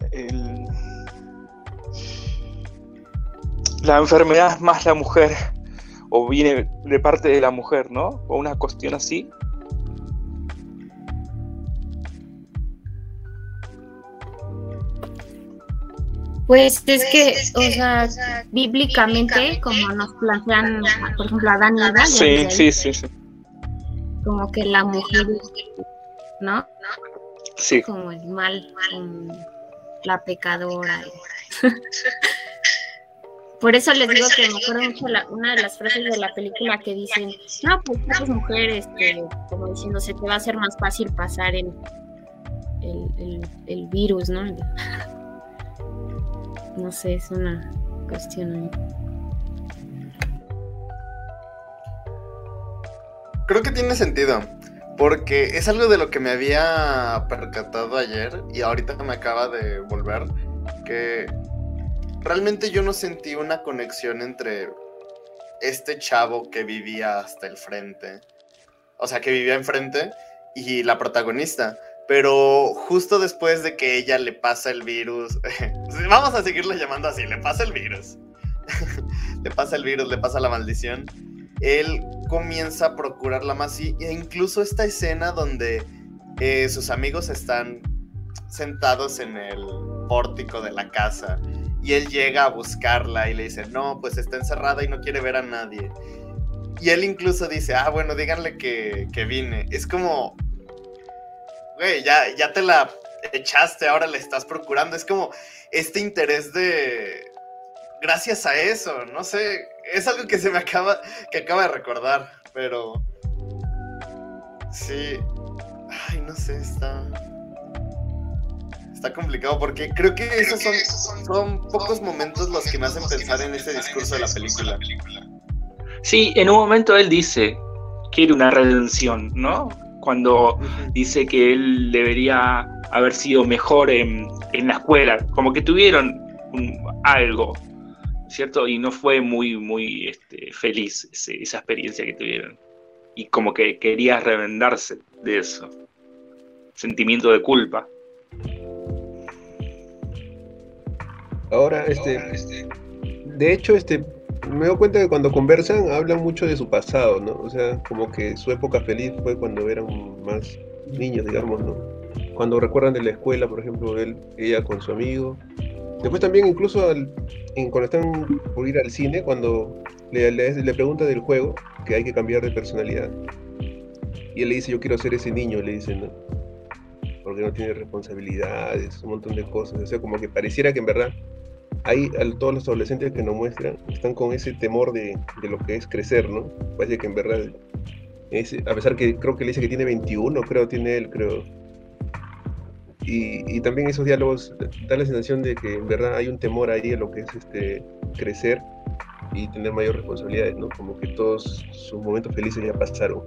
la enfermedad es más la mujer, o viene de parte de la mujer, ¿no? O una cuestión así. Pues es que, o sea, bíblicamente, como nos plantean, por ejemplo, Adán y Eva, Sí, sí, sí, sí. como que la mujer, ¿no? Sí. Como el mal, como la pecadora. *laughs* Por eso les digo que me acuerdo mucho la- una de las frases de la película que dicen, no, pues tú eres mujer, este, como diciendo, se te va a hacer más fácil pasar el, el, el- el virus, ¿no? No sé, es una cuestión. Creo que tiene sentido. Porque es algo de lo que me había percatado ayer y ahorita me acaba de volver. Que realmente yo no sentí una conexión entre este chavo que vivía hasta el frente. O sea, que vivía enfrente y la protagonista. Pero justo después de que ella le pasa el virus, *laughs* vamos a seguirle llamando así, le pasa el virus. *laughs* le pasa el virus, le pasa la maldición. Él comienza a procurarla más y, e incluso esta escena donde eh, sus amigos están sentados en el pórtico de la casa y él llega a buscarla y le dice, no, pues está encerrada y no quiere ver a nadie. Y él incluso dice, ah, bueno, díganle que, que vine. Es como, güey, ya, ya te la echaste, ahora le estás procurando. Es como este interés de... Gracias a eso, no sé, es algo que se me acaba, que acaba de recordar, pero... Sí, ay, no sé, está... Está complicado porque creo que esos son, son pocos momentos los que me hacen pensar en ese discurso de la película. Sí, en un momento él dice, quiere una redención, ¿no? Cuando dice que él debería haber sido mejor en, en la escuela, como que tuvieron un- algo, ¿cierto? Y no fue muy, muy este, feliz ese- esa experiencia que tuvieron. Y como que quería revendarse de eso. Sentimiento de culpa. Ahora, este, de hecho, este, me doy cuenta que cuando conversan hablan mucho de su pasado, ¿no? O sea, como que su época feliz fue cuando eran más niños, digamos, ¿no? Cuando recuerdan de la escuela, por ejemplo, él, ella con su amigo. Después también incluso al- en- cuando están por ir al cine, cuando le, le, le pregunta del juego, que hay que cambiar de personalidad. Y él le dice, yo quiero ser ese niño, le dice, ¿no? Porque no tiene responsabilidades, un montón de cosas. O sea, como que pareciera que en verdad a todos los adolescentes que nos muestran están con ese temor de, de lo que es crecer, ¿no? Parece que en verdad, es- a pesar que creo que le dice que tiene 21, creo, tiene él, creo. Y, y también esos diálogos da la sensación de que en verdad hay un temor ahí a lo que es este crecer y tener mayor responsabilidades, ¿no? Como que todos sus momentos felices ya pasaron.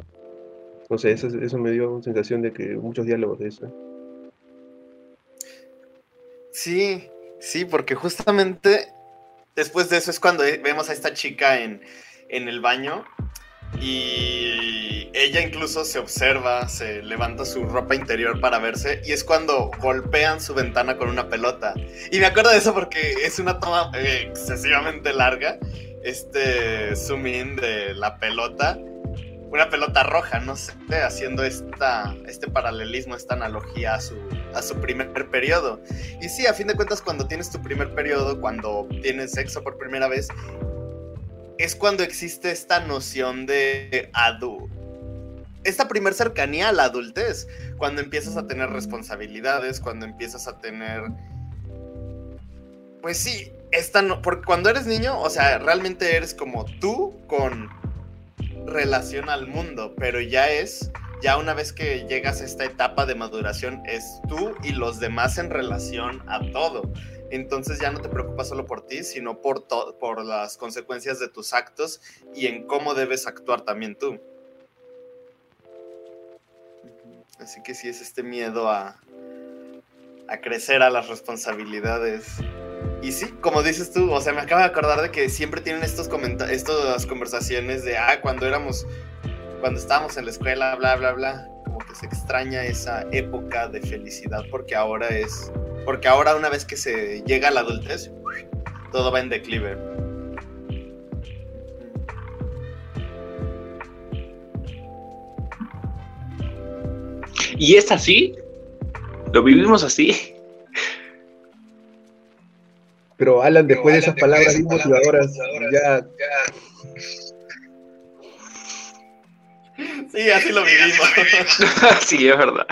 No sé, eso, eso me dio sensación de que muchos diálogos de eso. ¿eh? Sí, sí, porque justamente después de eso es cuando eh, vemos a esta chica en, en el baño y ella incluso se observa, se levanta su ropa interior para verse y es cuando golpean su ventana con una pelota. Y me acuerdo de eso porque es una toma excesivamente larga, este zoom in de la pelota, una pelota roja, no sé, haciendo esta, este paralelismo, esta analogía a su, a su primer periodo. Y sí, a fin de cuentas, cuando tienes tu primer periodo, cuando tienes sexo por primera vez, es cuando existe esta noción de adu. Esta primer cercanía a la adultez, cuando empiezas a tener responsabilidades, cuando empiezas a tener. Pues sí, esta no. Porque cuando eres niño, o sea, realmente eres como tú con relación al mundo, pero ya es ya una vez que llegas a esta etapa de maduración, es tú y los demás en relación a todo. Entonces ya no te preocupas solo por ti, sino por, por las consecuencias de tus actos y en cómo debes actuar también tú. Así que sí es este miedo a, a crecer a las responsabilidades. Y sí, como dices tú, o sea, me acabo de acordar de que siempre tienen estos estas conversaciones de, ah, cuando éramos cuando estábamos en la escuela, bla, bla, bla, como que se extraña esa época de felicidad porque ahora es, porque ahora una vez que se llega a la adultez, todo va en declive. ¿Y es así? ¿Lo vivimos así? Pero Alan, después de esas palabras motivadoras, ya... Sí, así lo vivimos. sí, *laughs* es verdad.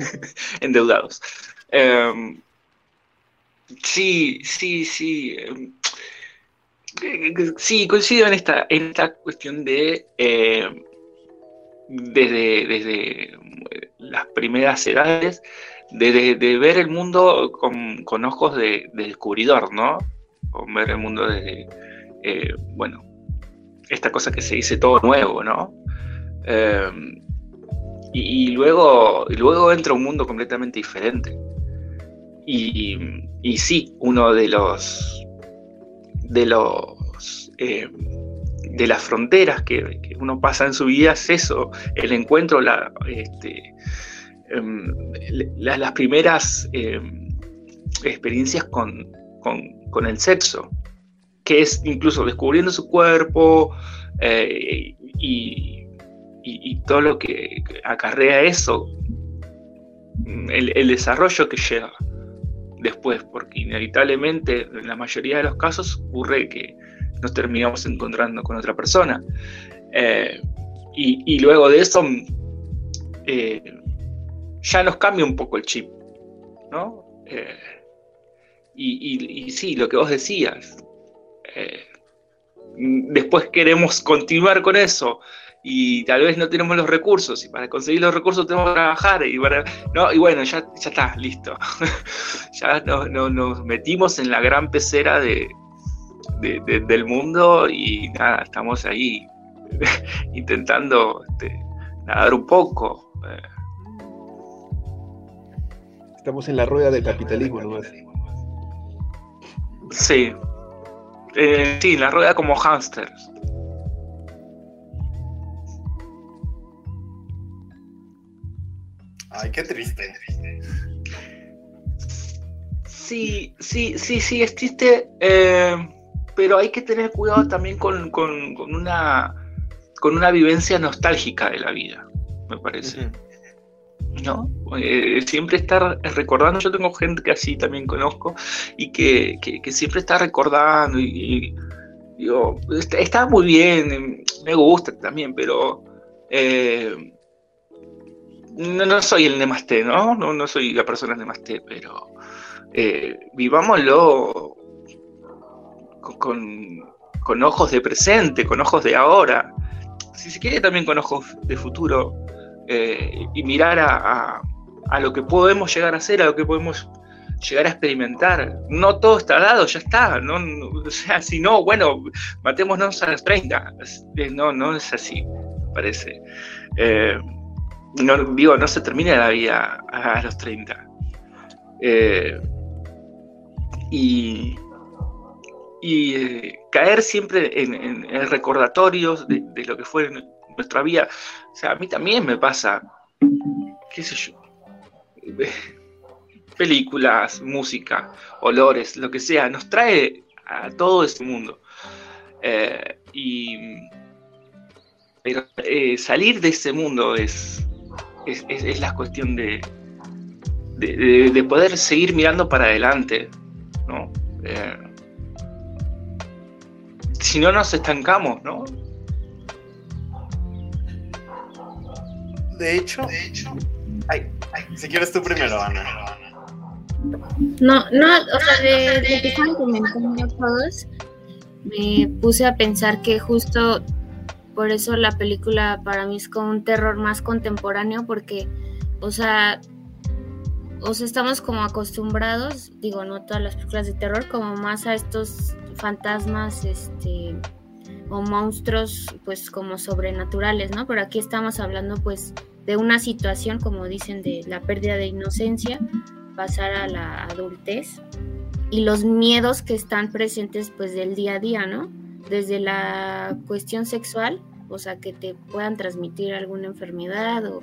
*laughs* Endeudados. Em, sí, sí, sí. Em, sí, coincido en esta, en esta cuestión de em, desde, desde las primeras edades, de, ver el mundo con, ojos de, descubridor, ¿no? Con ver el mundo desde, eh, bueno, esta cosa que se dice todo nuevo, ¿no? Em, y, luego, luego entra un mundo completamente diferente. Y, y sí, uno de los de los em, de las fronteras que, uno pasa en su vida es eso, el encuentro, la, este, em, las primeras experiencias con, el sexo, que es incluso descubriendo su cuerpo eh, y, y, todo lo que acarrea eso, el, desarrollo que llega después, porque inevitablemente en la mayoría de los casos ocurre que nos terminamos encontrando con otra persona. Eh, y, luego de eso eh, ya nos cambia un poco el chip, ¿no? Eh, y, sí, lo que vos decías, después queremos continuar con eso, y tal vez no tenemos los recursos y para conseguir los recursos tenemos que trabajar y bueno, ya, ya está, listo. *laughs* ya nos metimos en la gran pecera de, del mundo y nada, estamos ahí *laughs* intentando este, nadar un poco. Eh. Estamos en la rueda del capitalismo nomás. Sí. Eh, sí, la rueda como hámsters. Ay, qué triste. Sí, sí, sí, sí, es triste, eh, pero hay que tener cuidado también con, una, con una vivencia nostálgica de la vida, me parece. ¿No? Eh, siempre estar recordando, yo tengo gente que así también conozco y que, siempre está recordando y, digo, está, muy bien, me gusta también, pero eh, no, no soy el Nemaste, ¿no? ¿no? No soy la persona Nemaste, pero eh, vivámoslo con, ojos de presente, con ojos de ahora, si se quiere también con ojos de futuro, eh, y mirar a, lo que podemos llegar a hacer, a lo que podemos llegar a experimentar. No todo está dado, ya está. No, *laughs* o sea, si no, bueno, matémonos a las 30. No, no es así, parece. Eh, no, digo, no se termina la vida a, los 30. Eh, y, y caer siempre en, recordatorios de, lo que fue nuestra vida. O sea, a mí también me pasa, qué sé yo, *laughs* películas, música, olores, lo que sea, nos trae a todo ese mundo. Eh, y pero eh, salir de ese mundo es, es, la cuestión de, de, poder seguir mirando para adelante, ¿no? Eh, si no nos estancamos, ¿no? De hecho, ay, si quieres tú primero, Ana. No, no, o sea, de, de que estaban comentando todos, me puse a pensar que justo por eso la película para mí es como un terror más contemporáneo porque, o sea, o sea, estamos como acostumbrados, digo, no todas las películas de terror, como más a estos fantasmas, este, o monstruos, pues como sobrenaturales, ¿no? Pero aquí estamos hablando, pues, de una situación, como dicen, de la pérdida de inocencia, pasar a la adultez y los miedos que están presentes, pues, del día a día, ¿no? desde la cuestión sexual, o sea, que te puedan transmitir alguna enfermedad o,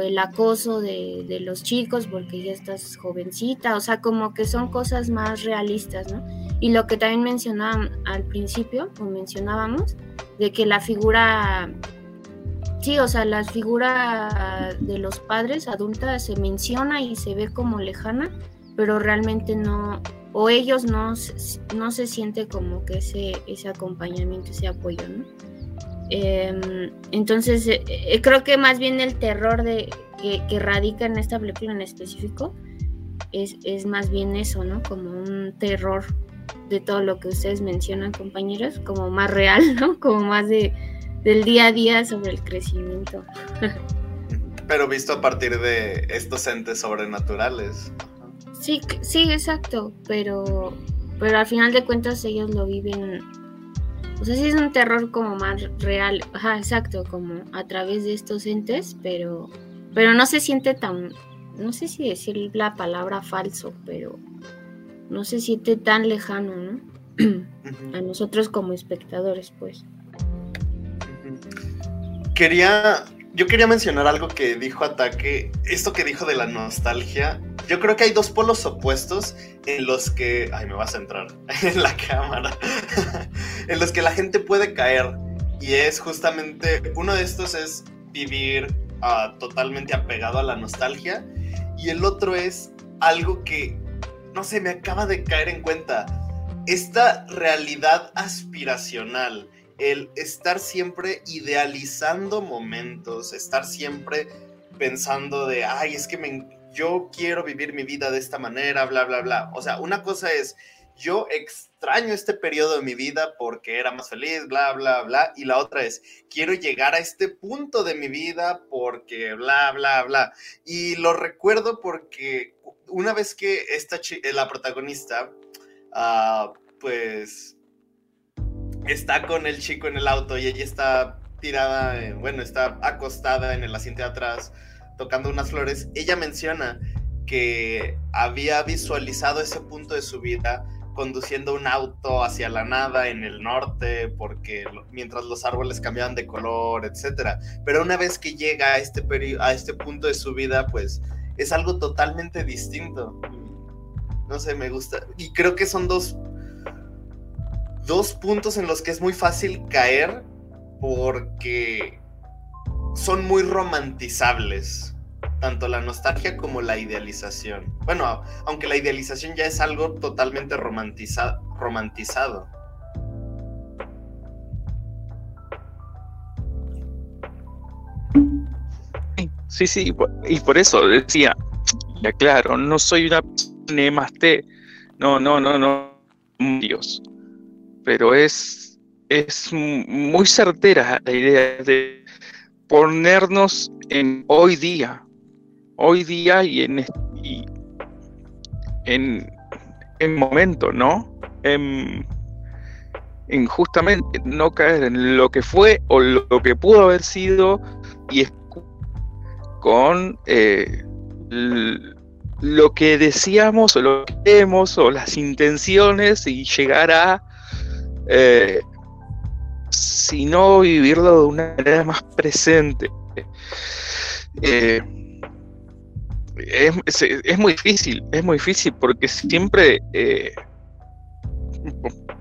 el acoso de, los chicos porque ya estás jovencita, o sea, como que son cosas más realistas, ¿no? Y lo que también mencionaban al principio, o mencionábamos, de que la figura, sí, o sea, la figura de los padres adultas se menciona y se ve como lejana, pero realmente no, o ellos no, no se siente como que ese, ese acompañamiento, ese apoyo, ¿no? Em, entonces, eh, eh, creo que más bien el terror de, que, radica en esta película en específico es, es, más bien eso, ¿no? Como un terror de todo lo que ustedes mencionan, compañeros, como más real, ¿no? *laughs* Como más de, del día a día sobre el crecimiento. Pero visto a partir de estos entes sobrenaturales. Sí, sí, exacto, pero, pero al final de cuentas ellos lo viven, o sea, sí es un terror como más real, ajá, exacto, como a través de estos entes, pero, pero no se siente tan, no sé si decir la palabra falso, pero no se siente tan lejano, ¿no? a nosotros como espectadores, pues. Quería yo quería mencionar algo que dijo Ataque, esto que dijo de la nostalgia. Yo creo que hay dos polos opuestos en los que, ay, me vas a entrar *laughs* en la cámara, *laughs* en los que la gente puede caer. Y es justamente, uno de estos es vivir uh, totalmente apegado a la nostalgia. Y el otro es algo que, no sé, me acaba de caer en cuenta. Esta realidad aspiracional el estar siempre idealizando momentos, estar siempre pensando de, ay, es que me, yo quiero vivir mi vida de esta manera, bla, bla, bla. O sea, una cosa es, yo extraño este periodo de mi vida porque era más feliz, bla, bla, bla. Y la otra es, quiero llegar a este punto de mi vida porque, bla, bla, bla. Y lo recuerdo porque una vez que esta la protagonista, uh, pues está con el chico en el auto y ella está tirada, bueno, está acostada en el asiento de atrás tocando unas flores, ella menciona que había visualizado ese punto de su vida conduciendo un auto hacia la nada en el norte, porque mientras los árboles cambiaban de color, etc. Pero una vez que llega a este, a este punto de su vida, pues es algo totalmente distinto. No sé, me gusta. Y creo que son dos dos puntos en los que es muy fácil caer porque son muy romantizables, tanto la nostalgia como la idealización. Bueno, aunque la idealización ya es algo totalmente romantizado. Sí, sí, y por eso decía, ya claro, no soy una más T, no, no, no, no, Dios pero es, es muy certera la idea de ponernos en hoy día, hoy día y en, en, en momento, ¿no? En, justamente no caer en lo que fue o lo, que pudo haber sido y con eh, lo que decíamos o lo que queremos o las intenciones y llegar a eh, sino vivirlo de una manera más presente. Eh, es, muy difícil, es muy difícil porque siempre, eh,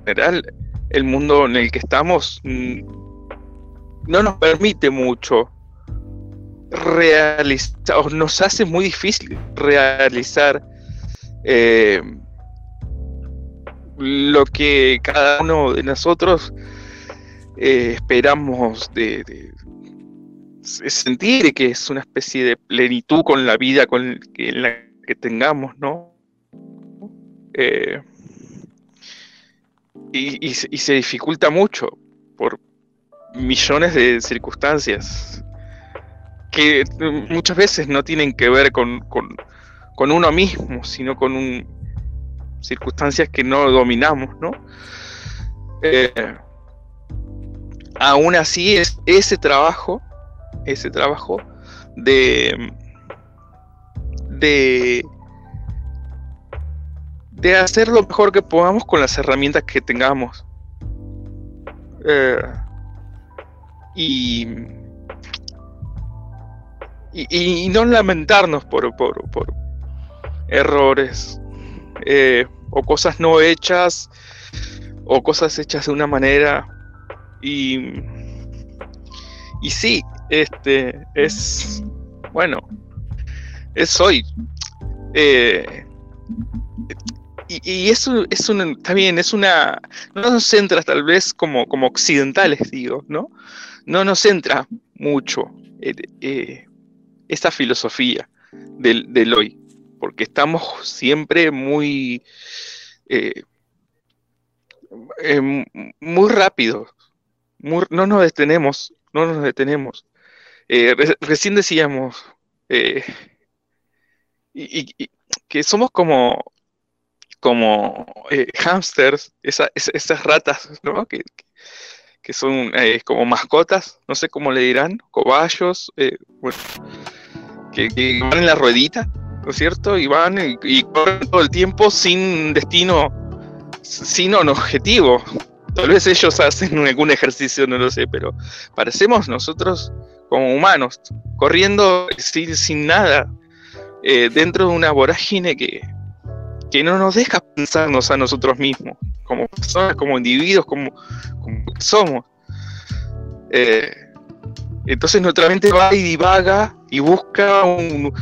general, el mundo en el que estamos mm, no nos permite mucho realizar, o nos hace muy difícil realizar eh, lo que cada uno de nosotros eh, esperamos de, sentir que es una especie de plenitud con la vida con que, la que tengamos, ¿no? Eh, y, se dificulta mucho por millones de circunstancias que muchas veces no tienen que ver con, con uno mismo, sino con un, circunstancias que no dominamos, ¿no? Eh, aún así es ese trabajo, ese trabajo de, de, de hacer lo mejor que podamos con las herramientas que tengamos. Eh, y, y, no lamentarnos por, por, por errores eh, o cosas no hechas o cosas hechas de una manera y y sí este es bueno es hoy eh, y, eso es un, está bien, es una, no nos centra tal vez como, como occidentales, digo, ¿no? No nos centra mucho eh, esta filosofía del, hoy, porque estamos siempre muy, eh, muy rápidos, no nos detenemos, no nos detenemos. recién decíamos y, que somos como como eh, hamsters, esas ratas, ¿no? Que, son eh, como mascotas, no sé cómo le dirán, cobayos, eh, que, van en la ruedita, ¿no es cierto? Y van y, corren todo el tiempo sin destino, sin un objetivo. Tal vez ellos hacen *laughs* algún ejercicio, no lo sé, pero parecemos nosotros como humanos, corriendo sin, sin nada, dentro de una vorágine que, que no nos deja pensarnos a nosotros mismos, como personas, como individuos, como, somos. Eh, entonces nuestra mente va y divaga y busca un,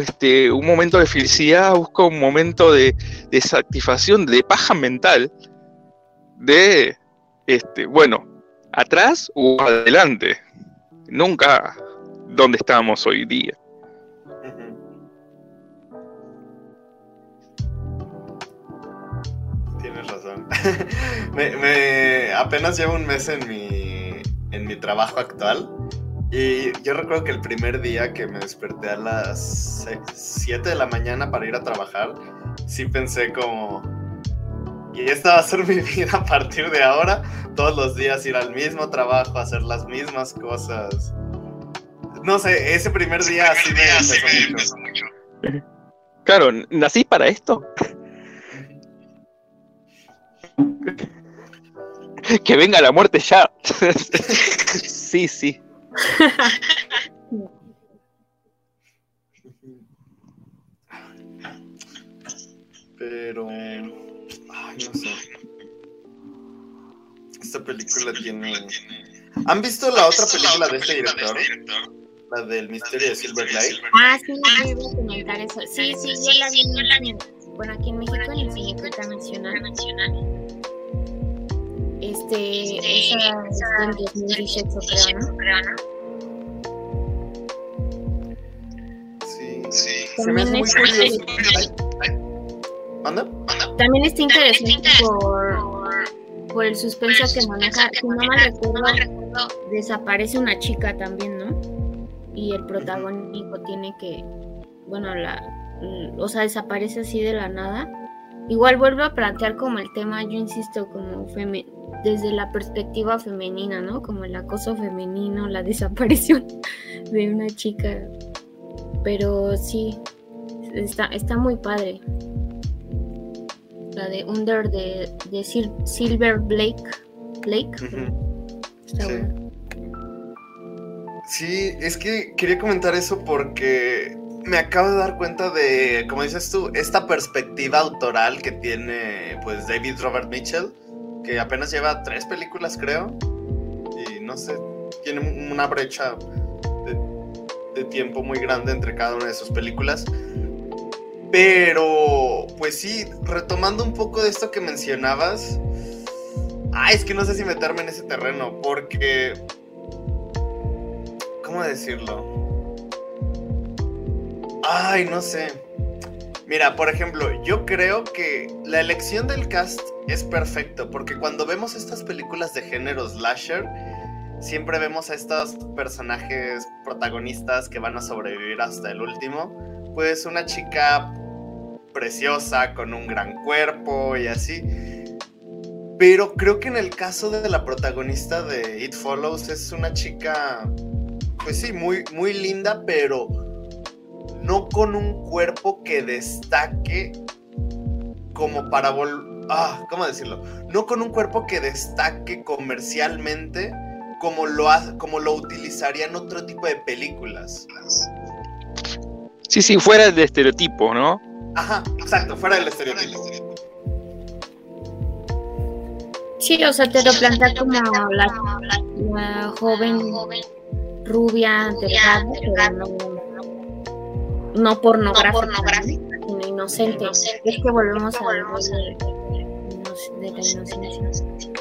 este, un momento de felicidad, busca un momento de, satisfacción, de paja mental, de, este, bueno, atrás o adelante, nunca donde estamos hoy día. *laughs* me, apenas llevo un mes en mi, en mi trabajo actual. Y yo recuerdo que el primer día que me desperté a las 7 de la mañana para ir a trabajar, sí pensé como, y esta va a ser *laughs* mi vida a partir de ahora, todos los días ir al mismo trabajo, hacer las mismas cosas. No sé, ese primer día sí me mucho. Claro, nací para esto. *laughs* que venga la muerte ya. *laughs* sí, sí. Pero. No sé. Esta película tiene. ¿Han visto la otra película de este director? La del misterio de Silver Lake. Ah, sí, a comentar eso. Sí, sí, yo la vi. Bueno, aquí en México en el Cineteca Nacional. Este, esa, esa en 2018 creo, ¿no? Sí, sí. También, es También está interesante por, por el suspenso que maneja. Si no mal recuerdo, desaparece una chica también, ¿no? Y el protagónico tiene que, bueno, la, o sea, desaparece así de la nada. Igual vuelve a plantear como el tema, yo insisto, como desde la perspectiva femenina, ¿no? Como el acoso femenino, la *laughs* desaparición de una chica. Pero sí, está, está muy padre. La de Under de, de Silver Blake. Blake. Está sí. Sí, es que quería comentar eso porque me acabo de dar cuenta de, como dices tú, esta perspectiva autoral que tiene pues David Robert Mitchell que apenas lleva tres películas, creo. Y no sé, tiene una brecha de, tiempo muy grande entre cada una de sus películas. Pero, pues sí, retomando un poco de esto que mencionabas. Ay, es que no sé si meterme en ese terreno, porque... ¿Cómo decirlo? Ay, no sé. Mira, por ejemplo, yo creo que la elección del cast es perfecto, porque cuando vemos estas películas de género slasher, siempre vemos a estos personajes protagonistas que van a sobrevivir hasta el último. Pues una chica preciosa, con un gran cuerpo y así. Pero creo que en el caso de la protagonista de It Follows es una chica, pues sí, muy, muy linda, pero no con un cuerpo que destaque como para vol... Ah, ¿cómo decirlo? No con un cuerpo que destaque comercialmente como lo, como lo utilizaría en otro tipo de películas. Sí, sí, fuera del estereotipo, ¿no? Ajá, exacto, fuera del estereotipo. Sí, o sea, te lo plantea como la, joven rubia, delgada, pero no no pornográfica, no inocente. Es que volvemos a la de, de la inocencia.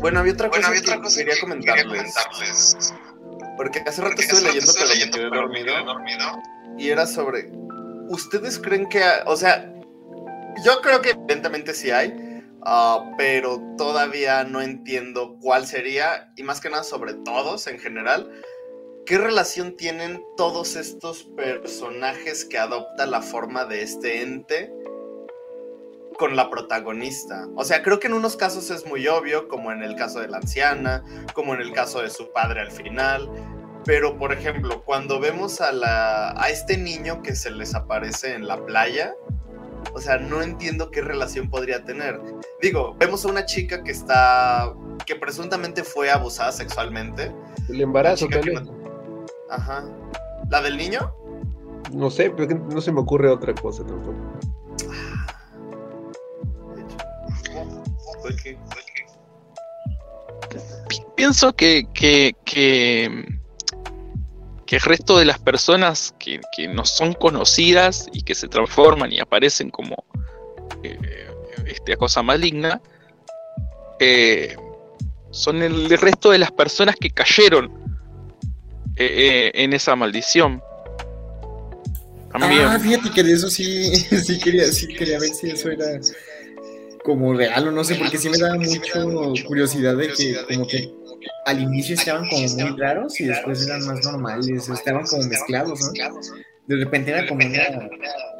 Bueno, había otra cosa, que, quería comentarles. Porque hace rato estuve leyendo, pero me quedé dormido, Y era sobre. ¿Ustedes creen que.? o sea, yo creo que evidentemente sí hay. Ah, pero todavía no entiendo cuál sería. Y más que nada sobre todos en general. ¿Qué relación tienen todos estos personajes que adopta la forma de este ente con la protagonista. O sea, creo que en unos casos es muy obvio, como en el caso de la anciana, como en el caso de su padre al final. Pero, por ejemplo, cuando vemos a, la, a este niño que se les aparece en la playa, o sea, no entiendo qué relación podría tener. Digo, vemos a una chica que está, que presuntamente fue abusada sexualmente. El embarazo también. Ajá. ¿La del niño? No sé, pero no se me ocurre otra cosa tampoco. Pienso que, que, que, el resto de las personas que, no son conocidas y que se transforman y aparecen como eh, esta cosa maligna, eh, son el resto de las personas que cayeron eh, en esa maldición. Ah, fíjate que de eso sí, *laughs* sí quería, sí quería ver si eso era como real o no sé, porque sí me daba mucho curiosidad de que como que al inicio estaban como muy raros y después eran más normales, estaban como mezclados, ¿no? De repente era como una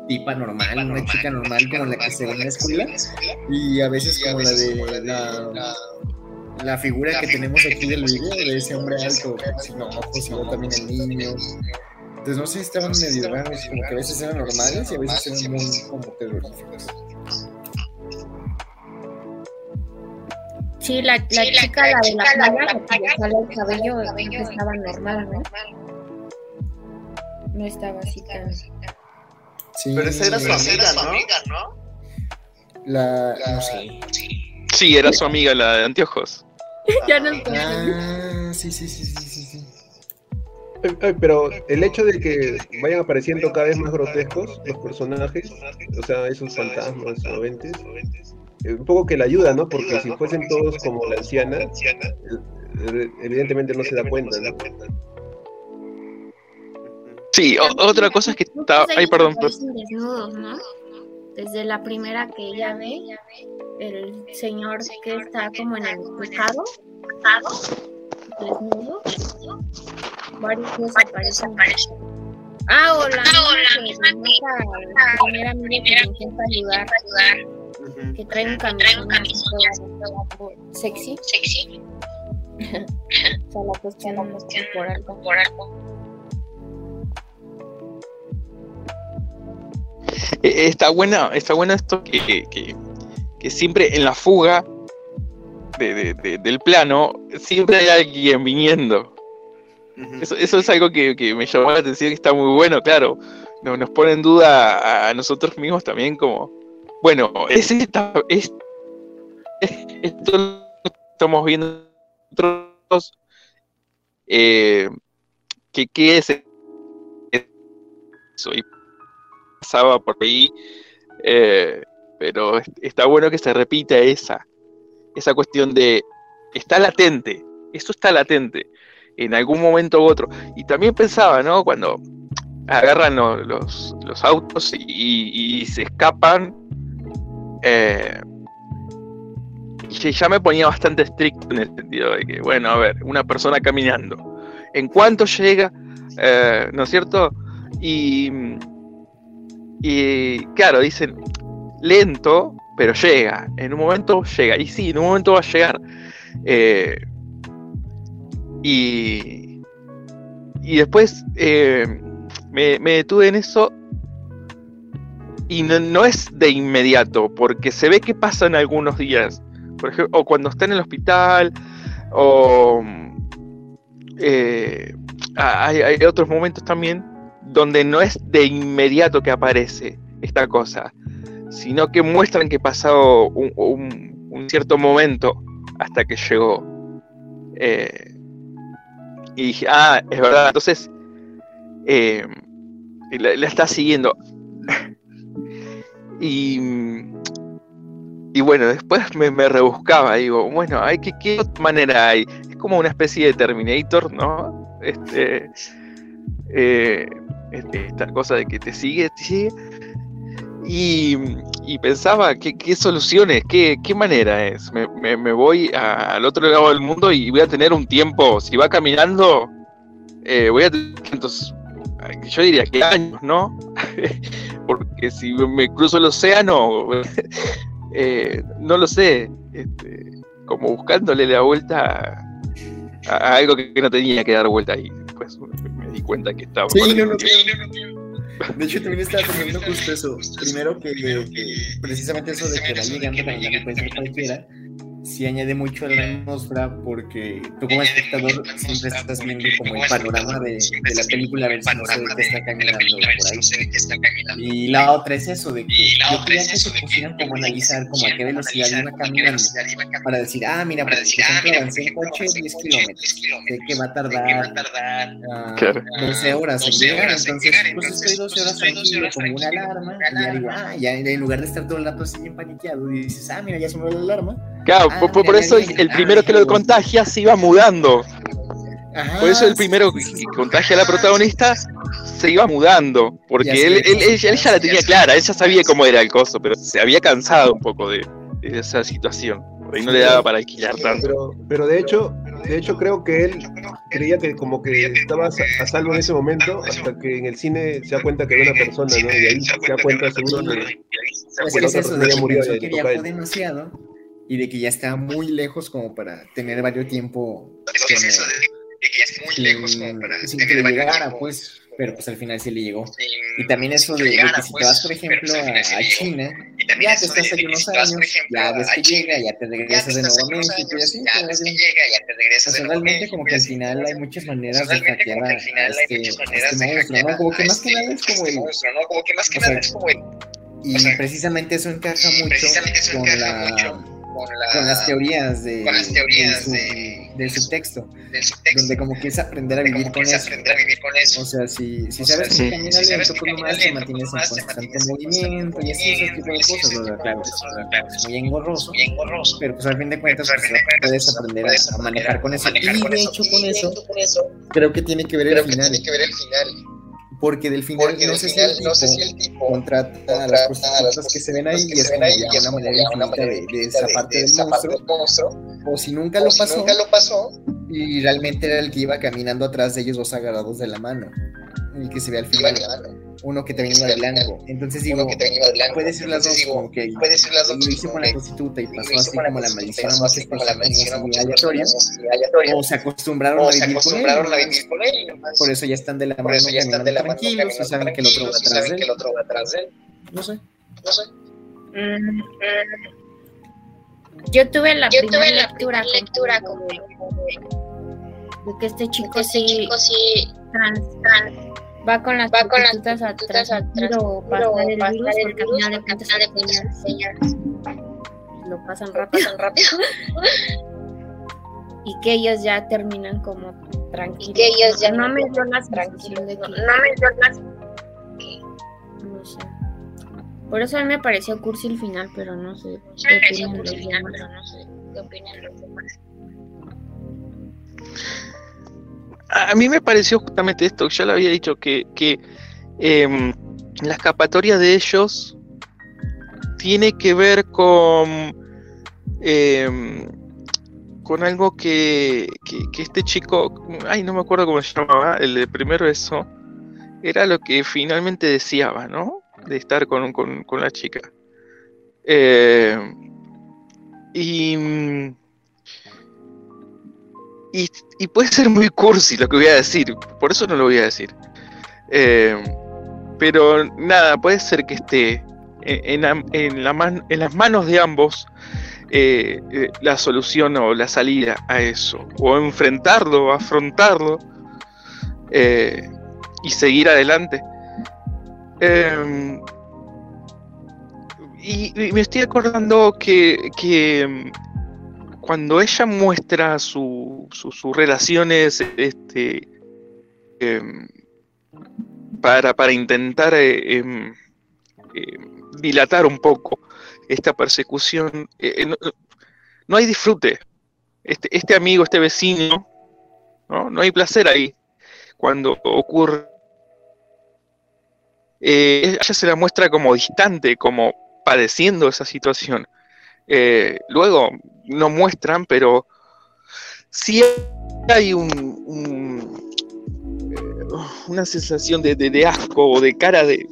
tipa normal, una chica normal como la que se ve en la escuela y a veces como la de la, la figura que tenemos aquí del video de ese hombre alto, sin ojos y también el niño. Entonces no sé, estaban medio raros, como que a veces eran normales y a veces eran muy como terroríficos. Sí, la, la chica, la de la playa, la que le sale el cabello, que estaba normal, ¿no? No estaba así tan... Sí. Pero esa era su amiga, ¿no? La... no sé. Sí, era su amiga, la de anteojos. *laughs* ya no Ah, sí, sí, sí, sí, sí. sí. Pero el hecho de que vayan apareciendo cada vez más grotescos los personajes, o sea, esos fantasmas o entes, un poco que la ayuda, ¿no? Porque si fuesen todos como la anciana, evidentemente no se da cuenta, ¿no? Sí, otra cosa es que está... Ay, perdón. Desnudos, ¿no? Desde la primera que ella ve, el señor que está como en el pecado, desnudo, varios días aparecen. Ah, hola, hola, misma que primera que intenta ayudar que trae un camisón, sexy. Sexy. *laughs* o sea, la cuestión, la cuestión por algo. Por algo. Está buena, está buena esto que, que, que siempre en la fuga de, de, del plano siempre hay alguien viniendo. eso, eso, es algo que, que, me llamó la atención, que está muy bueno, claro. Nos, nos pone en duda a nosotros mismos también como, bueno, es esta, es, esto lo estamos viendo nosotros. Eh, ¿qué, es eso? Y pasaba por ahí, eh, pero está bueno que se repita esa, esa cuestión de, está latente, eso está latente, en algún momento u otro. Y también pensaba, ¿no? Cuando agarran los, los, autos y, y, se escapan eh, y ya me ponía bastante estricto en el sentido de que, bueno, a ver, una persona caminando, ¿en cuánto llega? Eh, ¿No es cierto? Y, y claro, dicen, lento, pero llega, en un momento llega, y sí, en un momento va a llegar. Eh, y, y después me, me, detuve en eso y no, es de inmediato, porque se ve que pasan algunos días. Por ejemplo, o cuando está en el hospital, o eh, hay, otros momentos también donde no es de inmediato que aparece esta cosa, sino que muestran que pasado un, cierto momento hasta que llegó. Eh, Y dije, ah, es verdad. Entonces, eh, la, la está siguiendo. Y, y bueno, después me, me rebuscaba. Digo, bueno, hay que, ¿qué manera hay? Es como una especie de Terminator, ¿no? Este, eh, este, esta cosa de que te sigue, te sigue. Y, y pensaba, ¿qué, qué soluciones? ¿Qué, qué manera es? Me, me- voy al otro lado del mundo y voy a tener un tiempo, si va caminando, eh, voy a tener, entonces, yo diría que años, ¿no? *laughs* Porque si me cruzo el océano, *laughs* eh, no lo sé, este, como buscándole la vuelta a, a algo que, no tenía que dar vuelta y después me, di cuenta que estaba... Sí, perdiendo no, no, tiempo. De hecho, también estaba pensando justo eso. Primero que, que precisamente eso de que la la puede ser cualquiera, sí añade mucho a la atmósfera porque tú como espectador siempre estás viendo como el panorama de, de la película a ver si no se ve que está caminando por ahí. Y la otra es eso de que yo quería que se pusieran como analizar como a qué velocidad iba caminando para decir, ah, mira, por ejemplo, avancé en coche 10 kilómetros, sé que va a tardar ah, Claro. 12 horas en llegar, entonces pues estoy 12 horas tranquilo como una alarma y ya digo, ah, ya en lugar de estar todo el rato así bien paniqueado dices, ah, mira, ya sonó la alarma. Claro, Ah, por, por- eso el primero que lo contagia se iba mudando. Ajá, Por eso el primero que que contagia a la protagonista se iba mudando. Porque él, él, él- cosas, él ya la tenía clara, él ya sabía cómo era el coso, pero se había cansado un poco de, de esa situación. Por ahí no le daba para alquilar tanto. Pero, pero de hecho, de hecho creo que él creía que como que estaba a, salvo en ese momento hasta que en el cine se da cuenta que era una persona, ¿no? Y ahí se da cuenta seguro que Pues que que la otra persona de ya que murió de que demasiado y de que ya estaba muy lejos como para tener varios tiempo con- sin, sin que le llegara, pues, pero pues al final sí le llegó. Y también eso de, de que si te vas, por ejemplo, a, China, ya te estás ahí unos años, ya ves que llega, ya te regresas de nuevo a México y así, te vas de- o sea, realmente como que al final hay muchas maneras de hackear a, este, este monstruo, ¿no? Como que más que nada es como el... o sea, y precisamente eso encaja mucho con la con las teorías de, del, sub- del subtexto, donde como que es aprender a vivir con eso. O sea, si, si sabes sí. que camina lento, pues nomás te mantienes en constante movimiento y ese tipo de cosas. o sea, claro, es, muy engorroso, pero pues al fin de cuentas pues, puedes aprender a, a manejar con eso. Y de hecho con eso creo que tiene que ver el final, porque del final no sé si el tipo contrata a las prostitutas que se ven ahí y es como ya una manera infinita de, de esa parte del monstruo, o si nunca lo pasó. y realmente era el que iba caminando atrás de ellos dos agarrados de la mano, el que se ve al final, uno que iba de blanco. Entonces digo, puede ser las dos, como que lo hice con la prostituta y pasó así como la maldición a muchas personas aleatoria, o se acostumbraron a vivir con él, por eso ya están de la mano caminando tranquilos y saben que el otro va atrás de él. No sé. Mm, Yo tuve la Yo primera tuve la lectura, primera lectura como como de que este chico ese sí chico sí trans, trans, va con las va con las prostitutas a prostitutas a transmitir o pasar el virus el de porque al cuentas final de cuentas ellas ellas lo pasan rápido pasan rápido y que ellos ya terminan como tranquilos. y que ellos ya no me dio la tranquilos. de No, que no me dio las no sé. Por eso a mí me pareció cursi el final, pero no sé. me pareció cursi el final, pero no sé qué opinan los demás. A mí me pareció justamente esto, ya lo había dicho, que, que em, la escapatoria de ellos tiene que ver con, em, con algo que, que, este chico, ay, no me acuerdo cómo se llamaba, el de primero eso, era lo que finalmente deseaba, ¿no? De estar con, con, con la chica. Eh, y, y, puede ser muy cursi lo que voy a decir, por eso no lo voy a decir. Eh, pero nada, puede ser que esté en, en las manos de ambos eh, eh, la solución o la salida a eso, o enfrentarlo, afrontarlo y seguir adelante. Eh, y, y me estoy acordando que, que, cuando ella muestra su- su- sus relaciones este, em, para, para intentar eh, em, dilatar un poco esta persecución, eh, eh, no, no hay disfrute. Este, este amigo, este vecino, ¿no? no hay placer ahí cuando ocurre. Eh, ella se la muestra como distante, como padeciendo esa situación. Eh, luego no muestran, pero sí hay eh, una sensación de, de- asco o de cara de,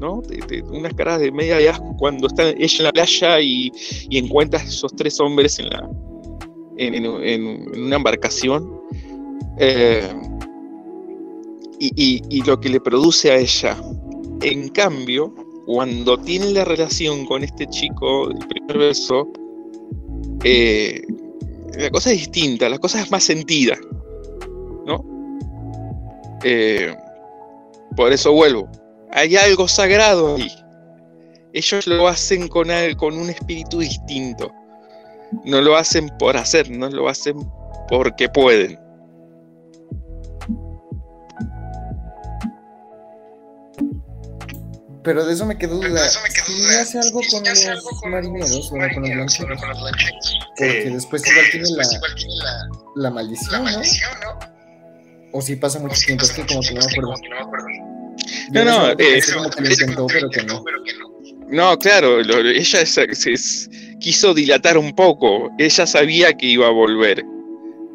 ¿no? De, unas caras de media de asco cuando está ella en la playa y, encuentra a esos tres hombres en una embarcación eh, y lo que le produce a ella. En cambio, cuando tiene la relación con este chico del primer beso, eh, la cosa es distinta, la cosa es más sentida, ¿no? Eh, por eso vuelvo. Hay algo sagrado ahí. Ellos lo hacen con, con un espíritu distinto. No lo hacen por hacer, no lo hacen porque pueden. Pero de eso me quedó duda. de eso me quedó ¿Sí duda. hace algo ¿Sí con los algo con marineros, bueno, con los lancheros? Porque después igual tiene Después la, igual tiene la, maldición, ¿no? O si pasa mucho tiempo, es que como que no me es acuerdo. no No, como que lo intentó, pero que no. no. Claro, lo- ella es- es- es- quiso dilatar un poco. Ella sabía que iba a volver,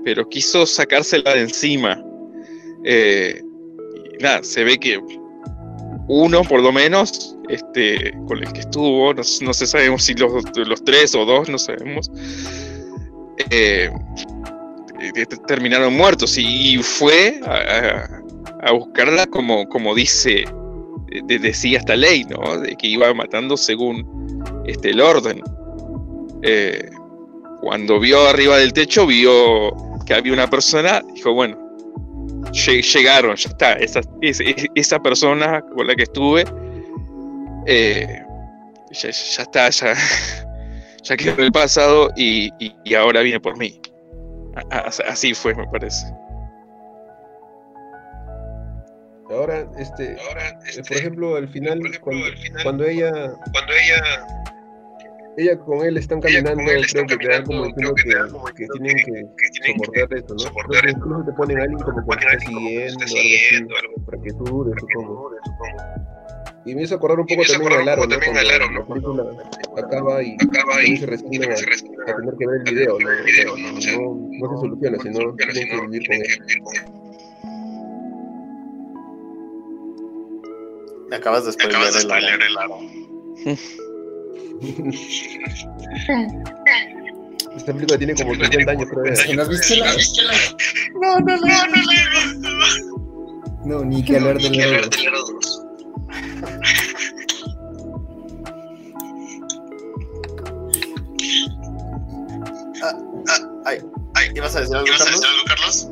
pero quiso sacársela de encima. Eh, nada, se ve que uno, por lo menos, este, con el que estuvo, no, no sé, sabemos si los, los tres o dos, no sabemos, eh, eh, terminaron muertos y fue a, buscarla como, como dice de- decía esta ley, ¿no? De que iba matando según este, el orden. Eh, cuando vio arriba del techo, vio que había una persona, dijo, bueno, llegaron, ya está, esa, es- es- esa persona con la que estuve, eh, ya, ya está, ya, *laughs* ya quedó en el pasado y, y- y ahora viene por mí. Así fue, me parece. Ahora, este, Ahora, eh, este, por ejemplo, al final, ejemplo, cuando, al final, cuando ella, cuando ella ella con él están caminando, él creo están que te dan como creo que te dan como que que- que, que tienen que soportar esto, ¿no? soportar incluso te ponen a alguien como que te ponen está a siguiendo, algo así, siguiendo, algo para que dures, para que supongo. dure, supongo. Y me hizo acordar un poco también acordar al un aro, poco ¿no? también Cuando la película acaba y Acaba y se también a, a tener que ver el a video, ¿no? O sea, video, ¿no? O sea, no, no se soluciona, no sino soluciona, tienen que sino vivir con tienen él. que vivir con él. Me acabas de spoiler Acabas de el aro. *laughs* Esta película tiene como 50 años, creo. ¿Que no has visto la- ¿No has visto la- No, no, No, no la he visto. No, ni que hablar Ni del que hablar aro. del aro dos. Ay, ay, ¿ibas a decir algo, ¿Ibas a Carlos? decir algo, Carlos?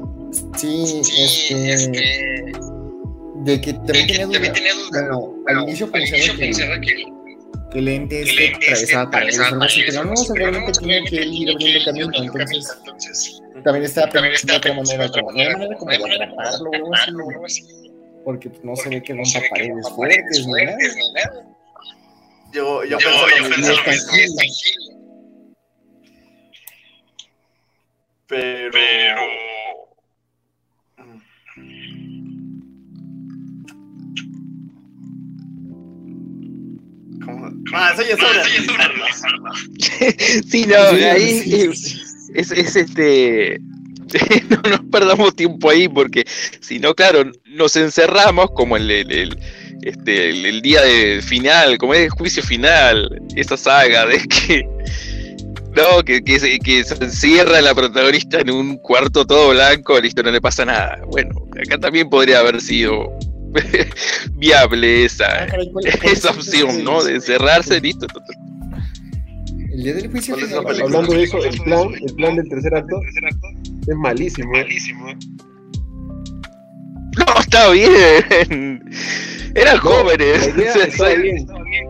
Sí, Sí, es este. que De que también tenía duda. también tenía duda. Bueno, al inicio pensaba que el ente paredes, atravesaba algo así, paredes, pero no, seguramente no, que ir abriendo camino, entonces también también pensando de está otra manera, como, no hay manera, manera como de atraparlo o algo así, porque pues, no se ve que no rompa paredes fuertes ni nada. Yo, yo lo mismo, pero... Ah, eso ya es hora. Sí, es hora de analizarlo. *laughs* Sí, no, Sí, ahí sí, es, es- es este. *laughs* No nos perdamos tiempo ahí porque si no, claro, nos encerramos como el, el, el- este, el, el día de final, como es el juicio final, esa saga de que. No, que, que, se, que se encierra la protagonista en un cuarto todo blanco, listo, no le pasa nada. Bueno, acá también podría haber sido *laughs* viable Ah, esa, caray, ¿cuál- cuál esa es opción, ¿no? De encerrarse, listo. El día del juicio. Hablando de eso, el plan, el plan del tercer acto es malísimo. ¿eh? Malísimo. No, está bien. *laughs* Eran No, jóvenes. La idea *laughs* estaba bien, Estaba bien.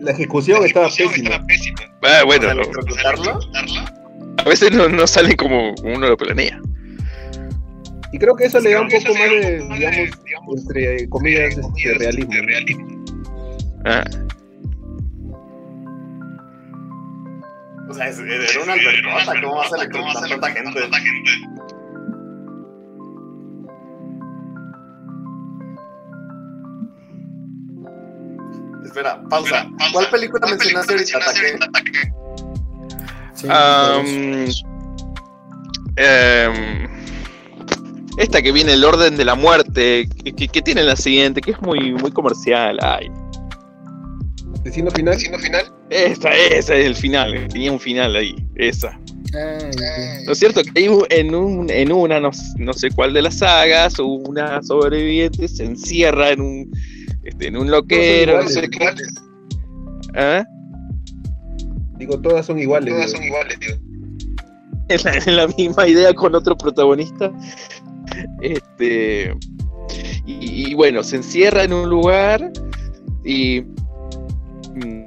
la ejecución estaba ejecución pésima. estaba pésima. Ah, bueno, O sea, no. electrocutarlo. ¿Ejecutarla? a veces no, no salen como uno lo planea. Y creo que eso le da un poco más de, digamos, entre comillas, este, realismo. Ah, O sea, es, era una albercota, ¿cómo vas a electrocutar tanta gente? Espera, pausa. ¿Cuál película mencionaste ahorita? Ataque. Sí, am, em, esta que viene el orden de la muerte, que, que- que tiene la siguiente, que es muy, muy comercial. Ay, Destino final. final? esa, esa es el final, tenía un final ahí, esa. Ay. ¿No es cierto? Que en, un, en una, no, no sé cuál de las sagas, una sobreviviente se encierra en un, este, en un loquero, no sé qué. ¿Ah? Digo, todas son iguales. Todas digo. son iguales, tío. *laughs* en la, en la misma idea con otro protagonista. Este. Y, bueno, se encierra en un lugar y. mm,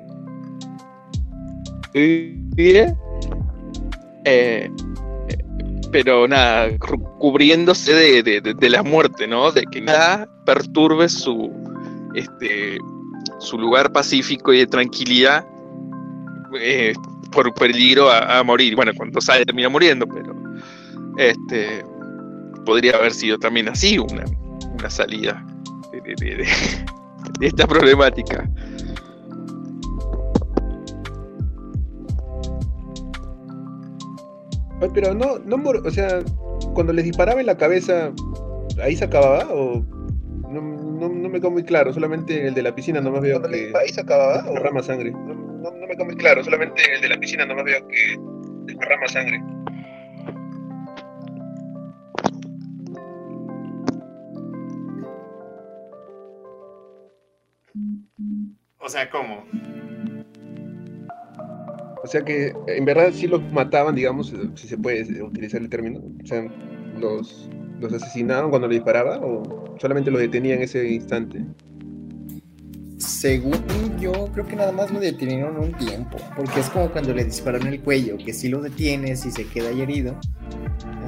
pero nada, cu- cubriéndose de, de- la muerte, ¿no? De que nada perturbe su, este, su lugar pacífico y de tranquilidad eh, por peligro a morir. Bueno, cuando sale termina muriendo, pero este podría haber sido también así una, una salida de, de- de- de- de esta problemática. Pero no, no o sea, cuando les disparaba en la cabeza, ¿ahí se acababa? ¿O no, no, no me quedó muy claro? Solamente el de la piscina nomás veo Cuando que ahí se acababa, o- derrama sangre. No, no, no me quedó muy claro, solamente el de la piscina nomás veo que derrama sangre. O sea, ¿cómo? O sea que en verdad sí los mataban, digamos, si se puede utilizar el término. O sea, los, los asesinaban cuando le disparaba o solamente los detenían en ese instante. Según yo, creo que nada más lo detenieron un tiempo, porque es como cuando le disparan el cuello, que sí lo detienes y se queda ahí herido,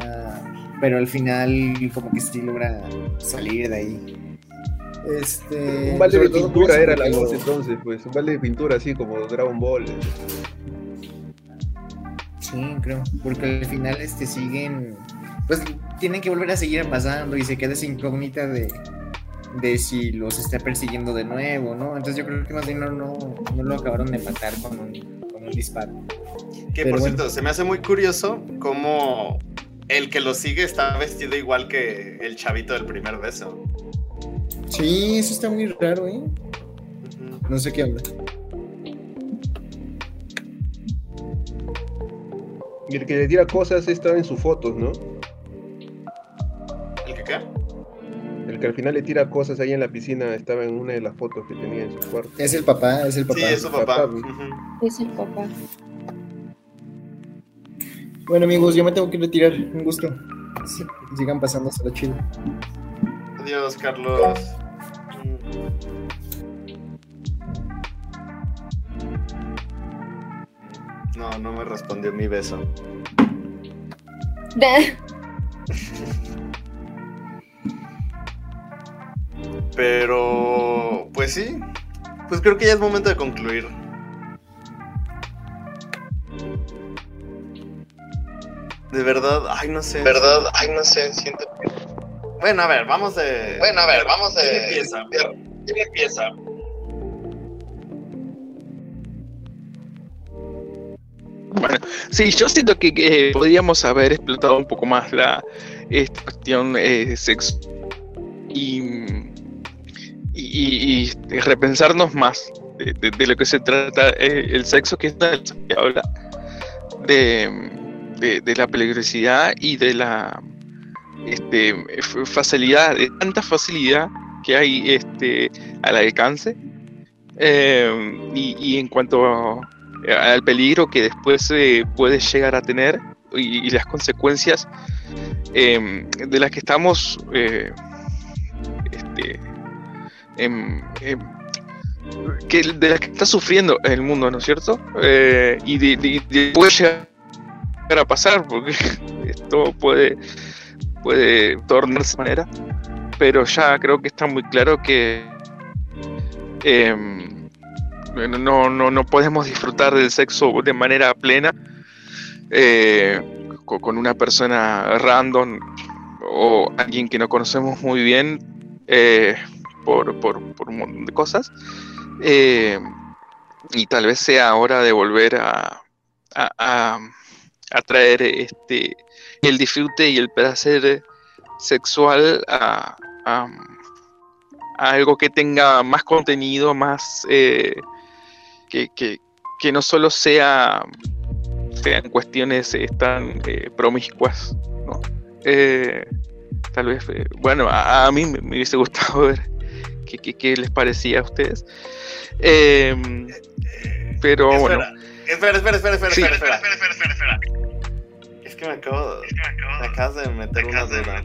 ah, pero al final como que sí logra salir de ahí. Este, Un balde de pintura era la lo- entonces, pues, un balde de pintura así como Dragon Ball. eh. Sí, creo, porque al final este siguen, pues tienen que volver a seguir pasando y se queda esa incógnita de, de si los está persiguiendo de nuevo, ¿no? Entonces yo creo que más bien no, no, no lo acabaron de matar con un, con un disparo. Que Pero por bueno. cierto, se me hace muy curioso cómo el que lo sigue está vestido igual que el chavito del primer beso. Sí, eso está muy raro, ¿eh? No sé qué habla. Y el que le tira cosas estaba en sus fotos, ¿no? ¿El que qué? El que al final le tira cosas ahí en la piscina estaba en una de las fotos que tenía en su cuarto. Es el papá, es el papá. Sí, es su papá. Es el papá. Bueno, amigos, yo me tengo que retirar. Un gusto. Sigan pasando hasta la chido. Adiós, Carlos. No, no me respondió mi beso. Pero, pues sí. Pues creo que ya es momento de concluir. De verdad, ay, no sé. ¿Verdad? Ay, no sé, siento Bueno, a ver, vamos de. Bueno, a ver, vamos de- ¿Quién empieza? ¿Quién empieza? Bueno, sí, yo siento que, que podríamos haber explotado un poco más la esta cuestión eh, sexo y, y, y- y repensarnos más de, de- de lo que se trata eh, el sexo, que es una de las que habla de, de- de la peligrosidad y de la este, facilidad, de tanta facilidad que hay este, al alcance. Eh, y, y en cuanto al peligro que después se puede llegar a tener y, las consecuencias eh, de las que estamos eh, este, em, em, que, de las que está sufriendo el mundo, ¿no es cierto? Eh, y de, de- de- puede llegar a pasar, porque *laughs* esto puede, puede tornarse de manera, pero ya creo que está muy claro que em, no, no, no podemos disfrutar del sexo de manera plena eh, co- con una persona random o alguien que no conocemos muy bien eh, por, por- por un montón de cosas. Eh, y tal vez sea hora de volver a, a, a- a traer este, el disfrute y el placer sexual a, a- a algo que tenga más contenido, más eh, que, que- que no solo sea sean cuestiones eh, tan eh, promiscuas, ¿no? Eh, tal vez, eh, bueno, a, a mí me, me hubiese gustado *laughs* ver qué, qué- qué les parecía a ustedes. Pero bueno, Espera, espera, espera, espera, Sí. espera, espera, espera, espera, espera. Es que me acabo, me acabas de meter una duda.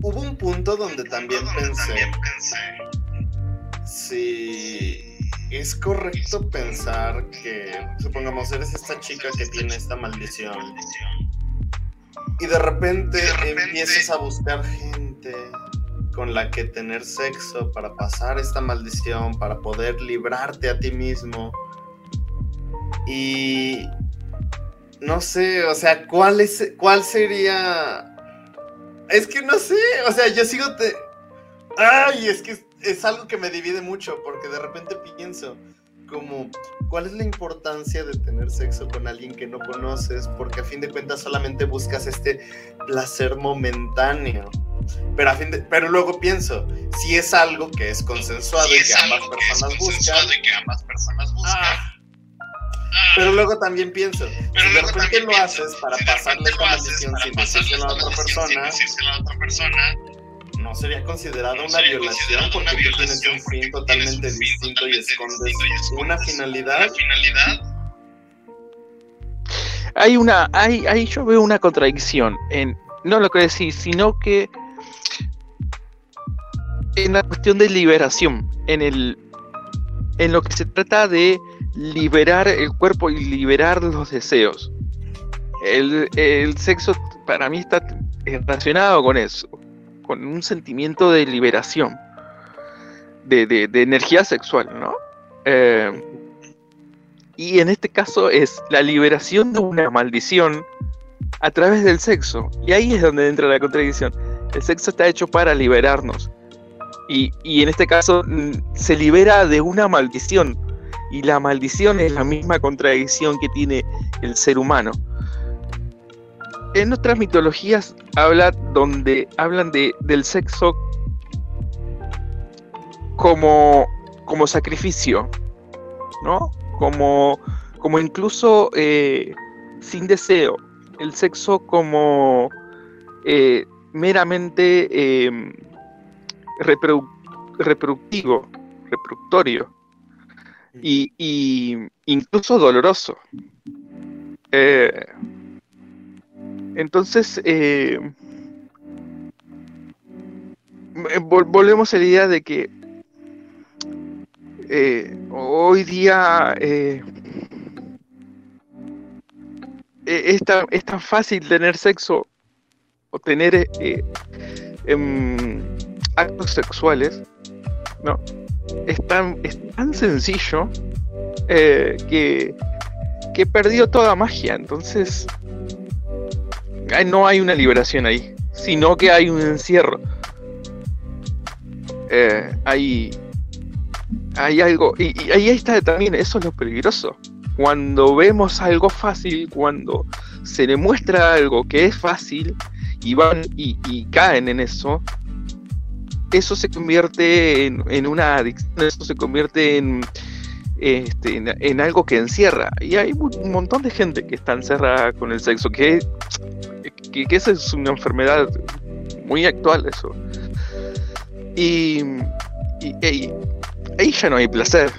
Hubo un punto donde también pensé si es correcto pensar que, supongamos, eres esta chica que tiene esta maldición. y de repente, empiezas a buscar gente con la que tener sexo para pasar esta maldición, para poder librarte a ti mismo. Y no sé, o sea, ¿cuál es cuál sería Es que no sé, o sea, yo sigo te Ay, es que es, es algo que me divide mucho porque de repente pienso como ¿cuál es la importancia de tener sexo con alguien que no conoces? Porque a fin de cuentas solamente buscas este placer momentáneo. Pero, a fin de- pero luego pienso, si es algo que es consensuado y que ambas personas buscan, ah, pero luego también pienso, si de repente lo haces para pasarle esta maldición sin decírselo a otra persona, no sería considerada una violación porque tú tienes un fin totalmente distinto y escondes una finalidad. hay una, hay, hay, yo veo una contradicción en no lo que decís, sino que en la cuestión de liberación, en el, en lo que se trata de liberar el cuerpo y liberar los deseos. El, el sexo para mí está relacionado con eso, con un sentimiento de liberación, de, de- de energía sexual, ¿no? Eh, y en este caso es la liberación de una maldición a través del sexo. Y ahí es donde entra la contradicción. El sexo está hecho para liberarnos. Y, en este caso mm, se libera de una maldición. Y la maldición es la misma contradicción que tiene el ser humano. En otras mitologías habla donde hablan de, del sexo como, como sacrificio, ¿no? Como, como incluso eh, sin deseo. El sexo como eh, meramente eh, reprodu- reproductivo, reproductorio y, incluso doloroso. Eh, entonces, eh, eh, vol- volvemos a la idea de que hoy día eh, eh, es, tan, es tan fácil tener sexo o tener em, actos sexuales, ¿no? Es tan, es tan sencillo eh, que, que perdió toda magia. Entonces, no hay una liberación ahí, sino que hay un encierro. Eh, hay, hay algo, y, y ahí está también, eso es lo peligroso. Cuando vemos algo fácil, cuando se le muestra algo que es fácil y van y, y caen en eso, eso se convierte en, en una adicción, eso se convierte en, este, en, algo que encierra. Y hay un montón de gente que está encerrada con el sexo, que, que, esa es una enfermedad muy actual eso. Y, y- ahí ya no hay placer.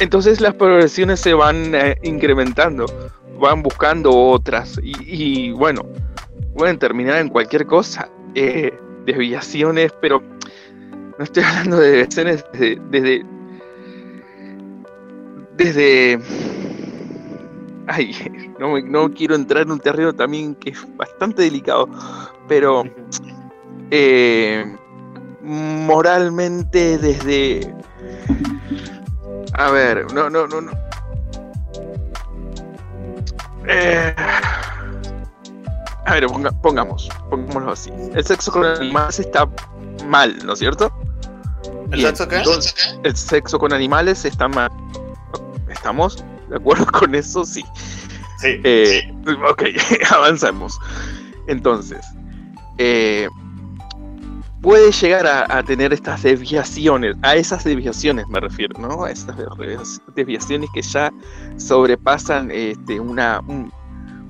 Entonces las progresiones se van eh, incrementando, van buscando otras y, y, bueno, pueden terminar en cualquier cosa, eh, desviaciones, pero no estoy hablando de desviaciones desde, desde, desde... Ay, no, no quiero entrar en un terreno también que es bastante delicado, pero eh, moralmente desde... A ver, no, no, no, no. Eh, a ver, ponga- pongamos, pongámoslo así. El sexo con animales está mal, ¿no es cierto? ¿El Bien, sexo qué? entonces, el sexo con animales está mal. ¿Estamos de acuerdo *laughs* con eso? Sí. Sí. Eh, ok, *laughs* avanzamos. Entonces, eh, puede llegar a, a tener estas desviaciones, a esas desviaciones me refiero, ¿no? A esas desvi- desviaciones que ya sobrepasan este, una, un-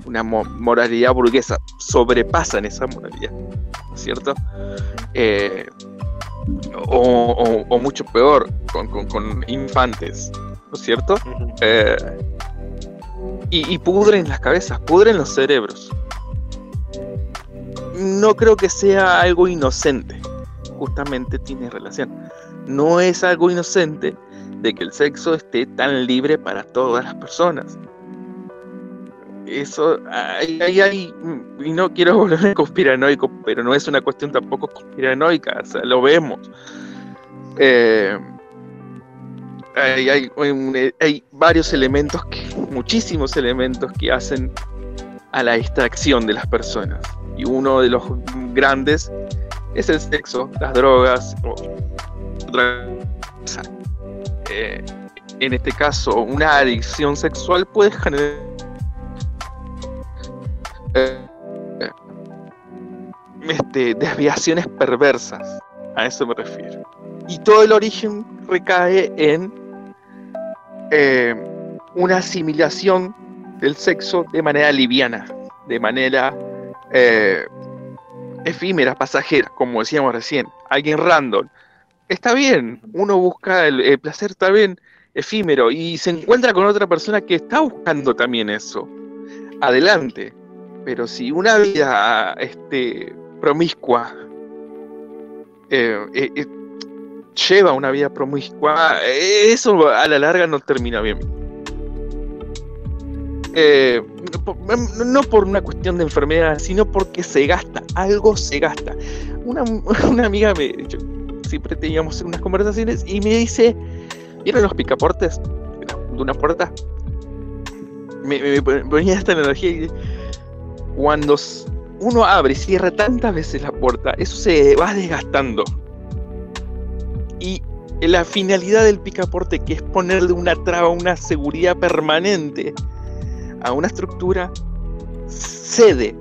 una mo- moralidad burguesa, sobrepasan esa moralidad, ¿no es cierto? Eh, o, o- o mucho peor, con, con- con infantes, ¿no es cierto? Eh, y, y pudren las cabezas, pudren los cerebros. No creo que sea algo inocente. Justamente tiene relación. No es algo inocente de que el sexo esté tan libre para todas las personas. Eso, ahí, mm, y no quiero *laughs* volverme conspiranoico, pero no es una cuestión tampoco conspiranoica, o sea, lo vemos. Eh, hay, hay, hay varios elementos, que, muchísimos elementos que hacen a la extracción de las personas. Y uno de los grandes es el sexo, las drogas, o otra cosa. Eh, en este caso, una adicción sexual puede generar eh, este, desviaciones perversas. A eso me refiero. Y todo el origen recae en eh, una asimilación del sexo de manera liviana, de manera eh, efímera, pasajera, como decíamos recién, alguien random. Está bien, uno busca el, el placer, está efímero, y se encuentra con otra persona que está buscando también eso. Adelante. Pero si una vida este, promiscua eh, eh, eh, lleva una vida promiscua, eso a la larga no termina bien. No por- una cuestión de enfermedad, sino porque se gasta, algo se gasta. Una, *laughs* una amiga me, yo- siempre teníamos unas conversaciones y me dice, ¿vieron los picaportes de una puerta? Me ponía esta analogía y cuando uno abre y cierra tantas veces la puerta, eso se va desgastando. Y la finalidad del picaporte, que es ponerle una traba, una seguridad permanente a una estructura, cede.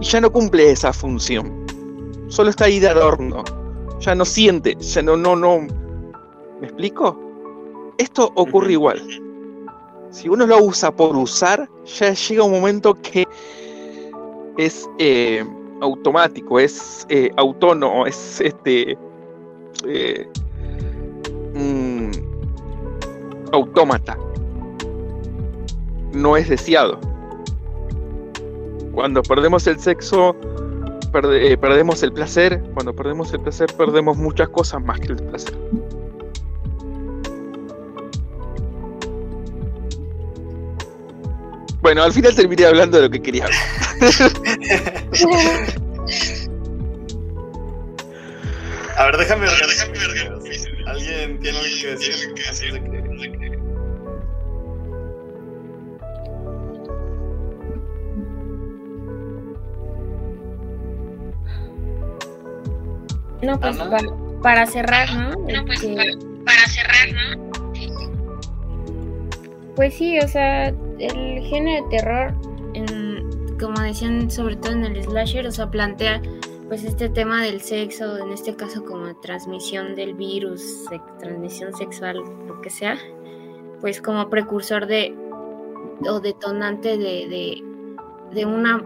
Y ya no cumple esa función. Solo está ahí de adorno. Ya no siente, ya no, no, no. ¿Me explico? Esto ocurre igual. Si uno lo usa por usar, ya llega un momento que es eh, automático, es eh, autónomo, es este eh, mm, autómata. No es deseado. Cuando perdemos el sexo, eh, perdemos el placer. Cuando perdemos el placer, perdemos muchas cosas más que el placer. Bueno, al final terminé hablando de lo que quería hablar. A ver, déjame organizar. ¿Alguien tiene algo que decir? No, pues para, para cerrar, ¿no? No, pues Este, para, para cerrar, ¿no? Pues sí, o sea, el género de terror, en- como decían sobre todo en el slasher, o sea, plantea pues este tema del sexo, en este caso como transmisión del virus, transmisión sexual, lo que sea, pues como precursor de o detonante de, de, de una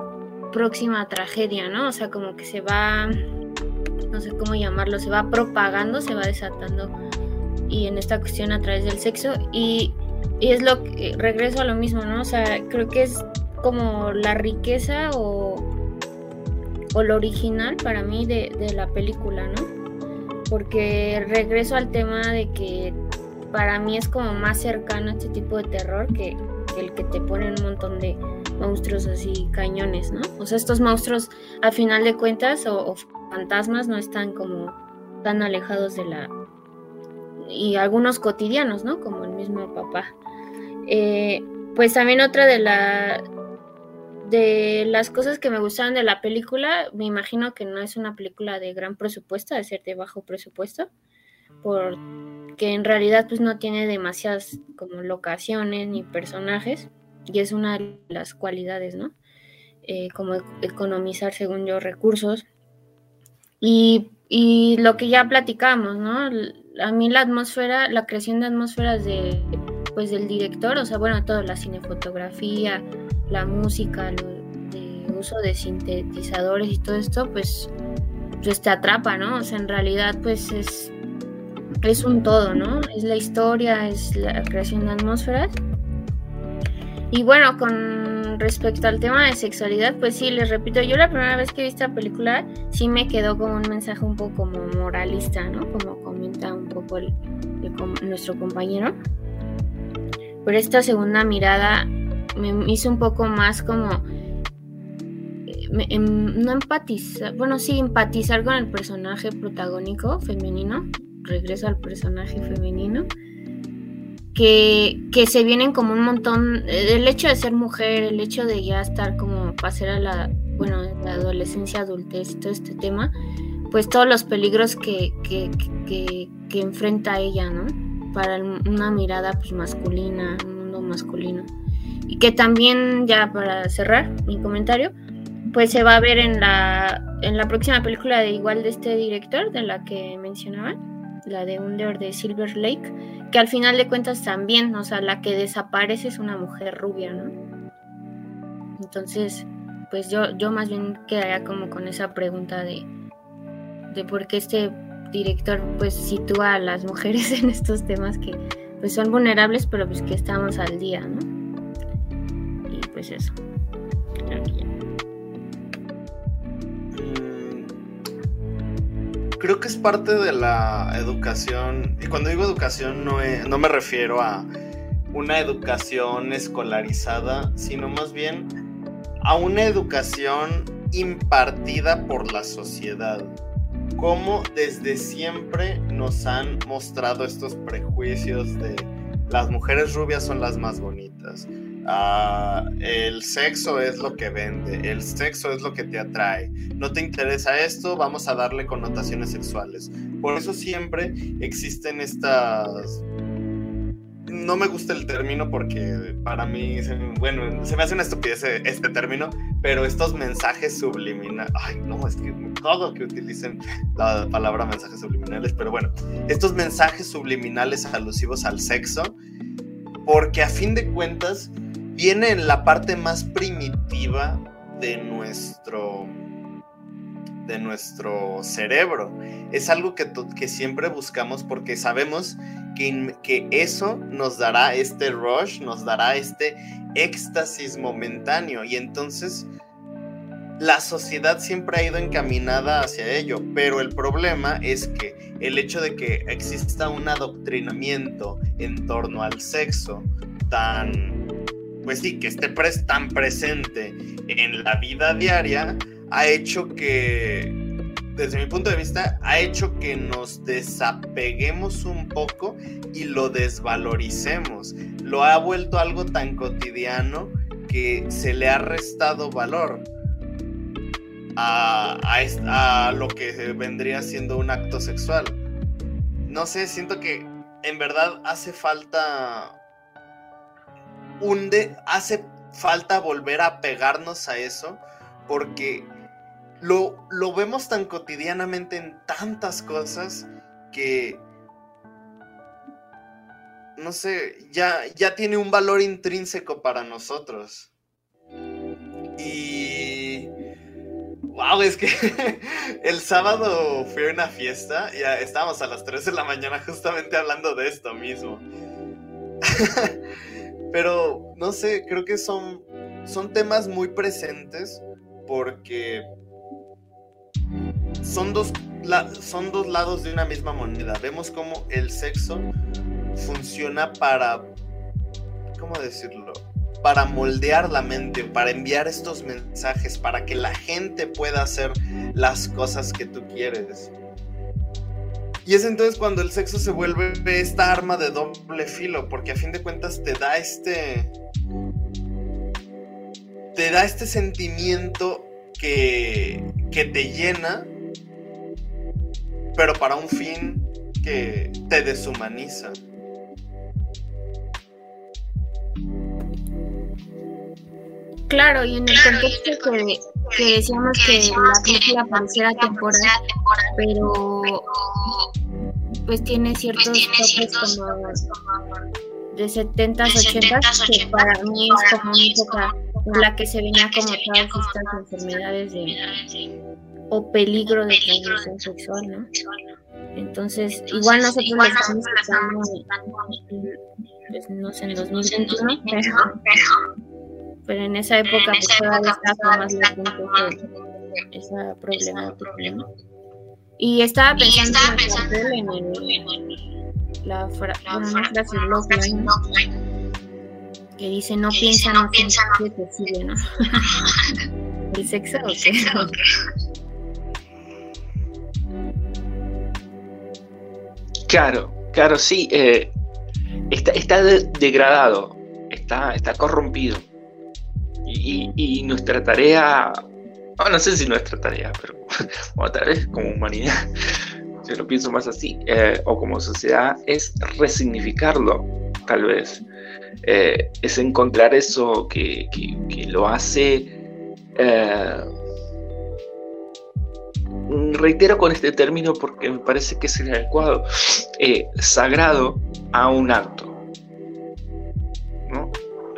próxima tragedia, ¿no? O sea, como que se va, no sé cómo llamarlo, se va propagando, se va desatando y en esta cuestión a través del sexo y y es lo que regreso a lo mismo, ¿no? O sea, creo que es como la riqueza o, o lo original para mí de, de la película, ¿no? Porque regreso al tema de que para mí es como más cercano a este tipo de terror que, el que te ponen un montón de monstruos así cañones, ¿no? O sea, estos monstruos a final de cuentas o, o fantasmas no están como tan alejados de la... y algunos cotidianos, ¿no? Como el mismo papá. Eh, pues también otra de la de las cosas que me gustaron de la película, me imagino que no es una película de gran presupuesto, de ser de bajo presupuesto, porque en realidad pues no tiene demasiadas como locaciones ni personajes, y es una de las cualidades, ¿no? Eh, como e- economizar, según yo, recursos. Y, y lo que ya platicamos, ¿no? A mí la atmósfera, la creación de atmósferas de, pues del director, o sea, bueno, todo, la cinefotografía, la música, de uso de sintetizadores y todo esto, pues, pues te atrapa, ¿no? O sea, en realidad, pues es, es un todo, ¿no? Es la historia, es la creación de atmósferas. Y bueno, con respecto al tema de sexualidad, pues sí, les repito, yo la primera vez que vi esta película sí me quedó como un mensaje un poco como moralista, ¿no? Como comenta nuestro compañero. Pero esta segunda mirada me hizo un poco más como em, no empatizar, bueno, sí, empatizar con el personaje protagónico femenino, regreso al personaje femenino, que, que se vienen como un montón, el hecho de ser mujer, el hecho de ya estar como pasar a la, bueno, la adolescencia, adultez, todo este tema, pues todos los peligros que, que, que, enfrenta ella, ¿no? Para una mirada pues masculina, un mundo masculino. Y que también, ya para cerrar mi comentario, pues se va a ver en la, en la próxima película de igual de este director, de la que mencionaba, la de Under de Silver Lake, que al final de cuentas también, o sea, la que desaparece es una mujer rubia, ¿no? Entonces, pues yo, yo más bien quedaría como con esa pregunta de, de por qué este director pues sitúa a las mujeres *laughs* en estos temas que pues son vulnerables, pero pues que estamos al día, ¿no? Y pues eso. Creo que ya. Mm, Creo que es parte de la educación, y cuando digo educación no, e- no me refiero a una educación escolarizada, sino más bien a una educación impartida por la sociedad. Cómo desde siempre nos han mostrado estos prejuicios de las mujeres rubias son las más bonitas. Ah, el sexo es lo que vende, el sexo es lo que te atrae. No te interesa esto, vamos a darle connotaciones sexuales. Por eso siempre existen estas... No me gusta el término porque para mí, se- bueno, se me hace una estupidez este término, pero estos mensajes subliminales, ay, no, es que todo que utilicen la palabra mensajes subliminales, pero bueno, estos mensajes subliminales alusivos al sexo, porque a fin de cuentas viene en la parte más primitiva de nuestro de nuestro cerebro. Es algo que, que siempre buscamos porque sabemos que, que eso nos dará este rush, nos dará este éxtasis momentáneo y entonces la sociedad siempre ha ido encaminada hacia ello, pero el problema es que el hecho de que exista un adoctrinamiento en torno al sexo tan, pues sí, que esté tan presente en la vida diaria, ha hecho que, desde mi punto de vista, ha hecho que nos desapeguemos un poco y lo desvaloricemos. Lo ha vuelto algo tan cotidiano que se le ha restado valor a, lo que vendría siendo un acto sexual. No sé, siento que en verdad hace falta un de, hace falta volver a pegarnos a eso porque lo, lo vemos tan cotidianamente en tantas cosas que no sé, ya, ya tiene un valor intrínseco para nosotros. Y wow, es que *laughs* el sábado fui a una fiesta y estábamos a las 3 de la mañana justamente hablando de esto mismo. *laughs* Pero no sé, creo que son, son temas muy presentes porque son dos, son dos lados de una misma moneda. Vemos como el sexo funciona para, ¿cómo decirlo? Para moldear la mente, para enviar estos mensajes, para que la gente pueda hacer las cosas que tú quieres. Y es entonces cuando el sexo se vuelve esta arma de doble filo, porque a fin de cuentas te da este. te da este sentimiento que, que te llena, pero para un fin que te deshumaniza. Claro, y en el contexto que, que decíamos que la película pareciera temporal, pero pues tiene ciertos toques como de 70s, 80s, que para mí es como una época en la que se venía como todas estas enfermedades de, o peligro de transmisión sexual, ¿no? Entonces, igual nosotros lo estamos escuchando, pues, no sé, en 2021, pero, pero en esa época pues todavía estaba más latente esa problemática, ¿no? Y estaba pensando, en, el, en la, fra una frase que dice no piensa, no piensa, no te sigue, ¿no? *laughs* ¿El sexo o qué? Claro, claro, sí. Eh, está está de degradado, está, está corrompido. Y, y, nuestra tarea, no, sé si nuestra tarea, pero *laughs* bueno, tal vez como humanidad, lo pienso más así, eh, o como sociedad, es resignificarlo, tal vez. Eh, es encontrar eso que, que, lo hace reitero con este término porque me parece que es el adecuado, eh, sagrado a un acto,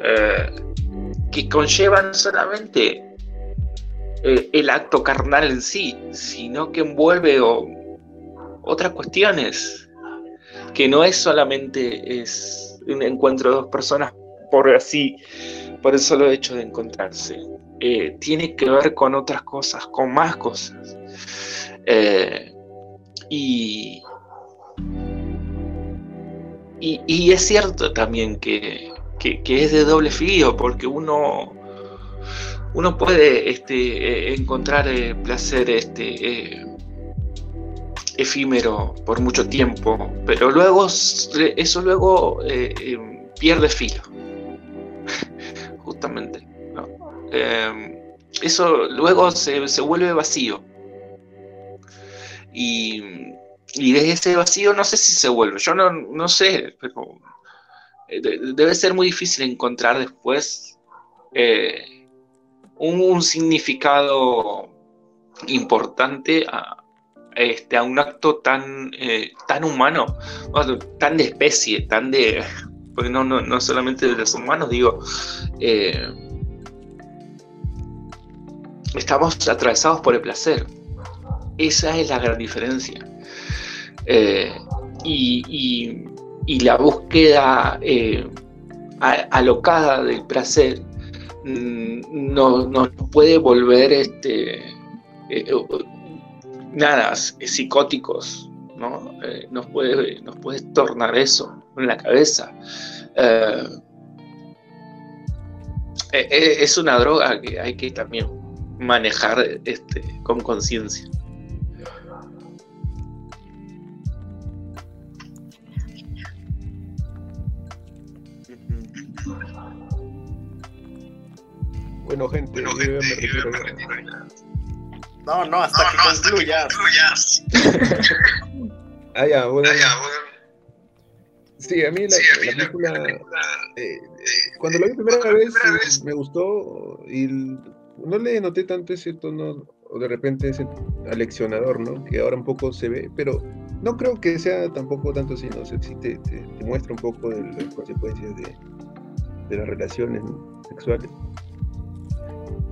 eh, que conlleva no solamente eh, el acto carnal en sí, sino que envuelve otras cuestiones, que no es solamente es un encuentro de dos personas por así, por el solo hecho de encontrarse. tiene que ver con otras cosas, con más cosas. Eh, y, y, es cierto también que, es de doble filo, porque uno, uno puede este, encontrar eh, placer este, eh, efímero por mucho tiempo, pero luego eso luego pierde filo, *laughs* justamente. eso luego se, se vuelve vacío. Y, y de ese vacío no sé si se vuelve, yo no, no sé, pero eh, debe ser muy difícil encontrar después eh, un, significado importante a, este, a un acto tan, eh, tan humano, tan de especie, tan de... Porque no, no, no solamente de los humanos, digo, estamos atravesados por el placer. Esa es la gran diferencia. Eh, y, la búsqueda eh, alocada del placer mm, no, nos puede volver este, eh, nada, psicóticos, ¿no? nos, puede, nos puede tornar eso en la cabeza. es una droga que hay que también manejar este, con conciencia. Bueno, gente, yo me retiro No, no, hasta que concluyas. *laughs* ah, ya, bueno. Sí, a mí la, película, eh, cuando la vi primera vez, me gustó y no le noté tanto ese tono o de repente ese aleccionador, ¿no? Que ahora un poco se ve, pero no creo que sea tampoco tanto así, ¿no? sé si te, te, muestra un poco de las consecuencias de, de las relaciones sexuales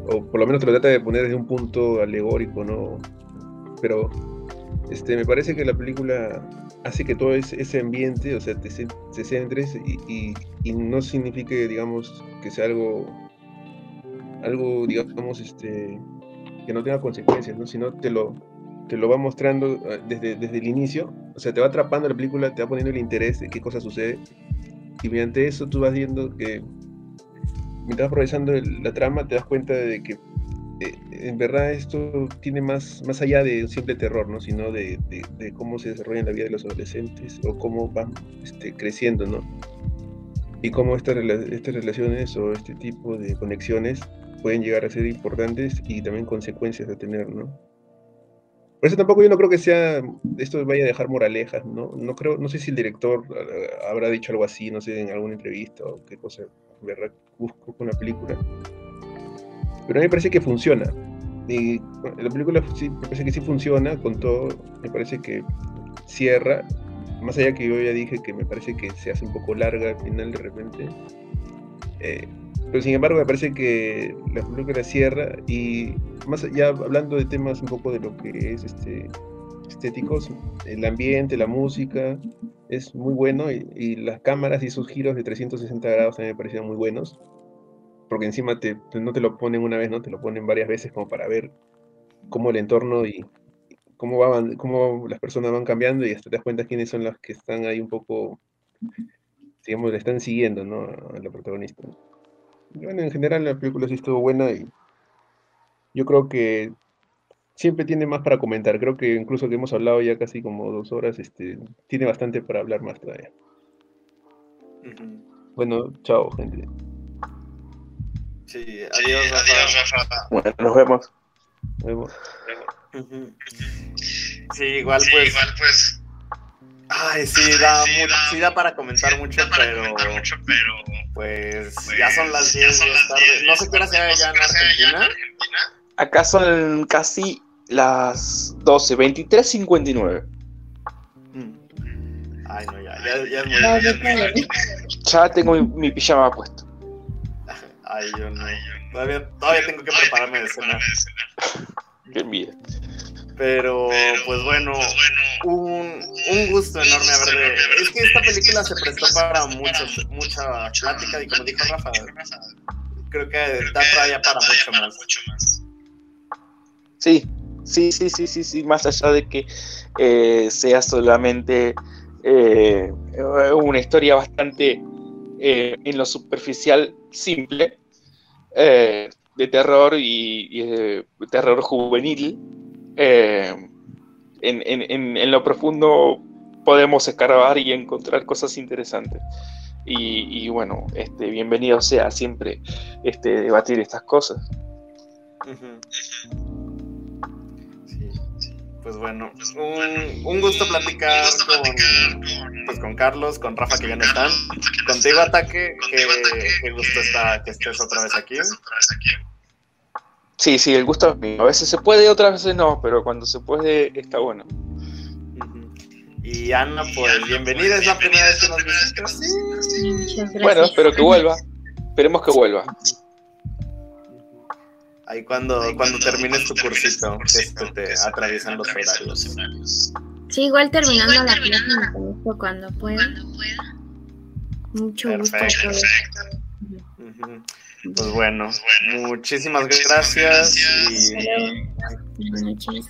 o por lo menos te lo trata de poner desde un punto alegórico, ¿no? Pero este, me parece que la película hace que todo ese, ambiente, o sea, te, se centres y, no signifique, digamos, que sea algo, algo, digamos, este, que no tenga consecuencias, ¿no? Sino te lo, te lo va mostrando ah, desde, desde el inicio, o sea, te va atrapando la película, te va poniendo el interés de qué cosa sucede. Y mediante eso tú vas viendo que mientras progresando la trama, te das cuenta de que eh, en verdad esto tiene más, más allá de un simple terror, ¿no? Sino de, de- de cómo se desarrolla en la vida de los adolescentes o cómo van este, creciendo, ¿no? Y cómo estas, estas relaciones o este tipo de conexiones pueden llegar a ser importantes y también consecuencias a tener, ¿no? Por eso tampoco yo no creo que sea, esto vaya a dejar moralejas, ¿no? No creo, no sé si el director eh, habrá dicho algo así, no sé, en alguna entrevista o qué cosa, verdad, busco con la película. Pero a mí me parece que funciona. Y la película sí, me parece que sí funciona con todo, me parece que cierra, más allá que yo ya dije que me parece que se hace un poco larga al final de repente. eh, pero sin embargo me parece que la película cierra y más allá hablando de temas un poco de lo que es este estéticos, el ambiente, la música es muy bueno y, las cámaras y sus giros de 360 grados también me parecieron muy buenos porque encima te, no te lo ponen una vez, no te lo ponen varias veces como para ver cómo el entorno y cómo, va, avan- cómo las personas van cambiando y hasta te das cuenta quiénes son las que están ahí un poco, digamos, le están siguiendo, ¿no? A la protagonista. Bueno, en general la película sí estuvo buena y yo creo que siempre tiene más para comentar. Creo que incluso que hemos hablado ya casi como dos horas, este, tiene bastante para hablar más todavía. Bueno, chao, gente. Sí, Sí, adiós, Rafa. adiós, Rafa. Bueno, nos vemos. Nos vemos. Sí, igual Sí, pues. igual pues. Ay, sí, da, Sí, mu- da- sí da para comentar sí, mucho, da para pero comentar mucho, pero. pues pues, ya son las 10 ya son de las la tarde. 10 No sé qué hora sea ya en Argentina. Argentina. Acá son casi las 12, 23.59. Mm. Ay, no, ya, ya, ya yo también. Ya tengo mi, mi pijama puesto. *laughs* Ay, yo no. Todavía, todavía tengo que prepararme de cenar. Qué envidia. Pero, pues bueno, un, un gusto enorme haber de... Es que esta película se prestó para muchos, mucha plática y como dijo Rafa, creo que da todavía para mucho más. Sí, sí, sí, sí, sí, sí, más allá de que eh, sea solamente eh, una historia bastante eh, en lo superficial simple de terror y, terror juvenil, en, lo profundo podemos escarbar y encontrar cosas interesantes. Y, bueno, este, bienvenido sea siempre este, debatir estas cosas. Pues bueno, un, un gusto platicar con, pues con Carlos, con Rafa que ya no están, contigo Ataque, que, que gusto está que estés otra vez aquí. Sí, sí, el gusto es mío. A veces se puede, otras veces no, pero cuando se puede está bueno. Y Ana, pues bienvenida, es la primera vez que nos visitas. Bueno, espero que vuelva. Esperemos que vuelva. Ahí cuando, cuando termines tu cursito, que este te atraviesan los horarios. Sí, igual terminando Igual la terminando cuando pueda. Cuando pueda. Mucho gusto. Perfecto. Ujú. Pues bueno, muchísimas gracias y Buenas noches.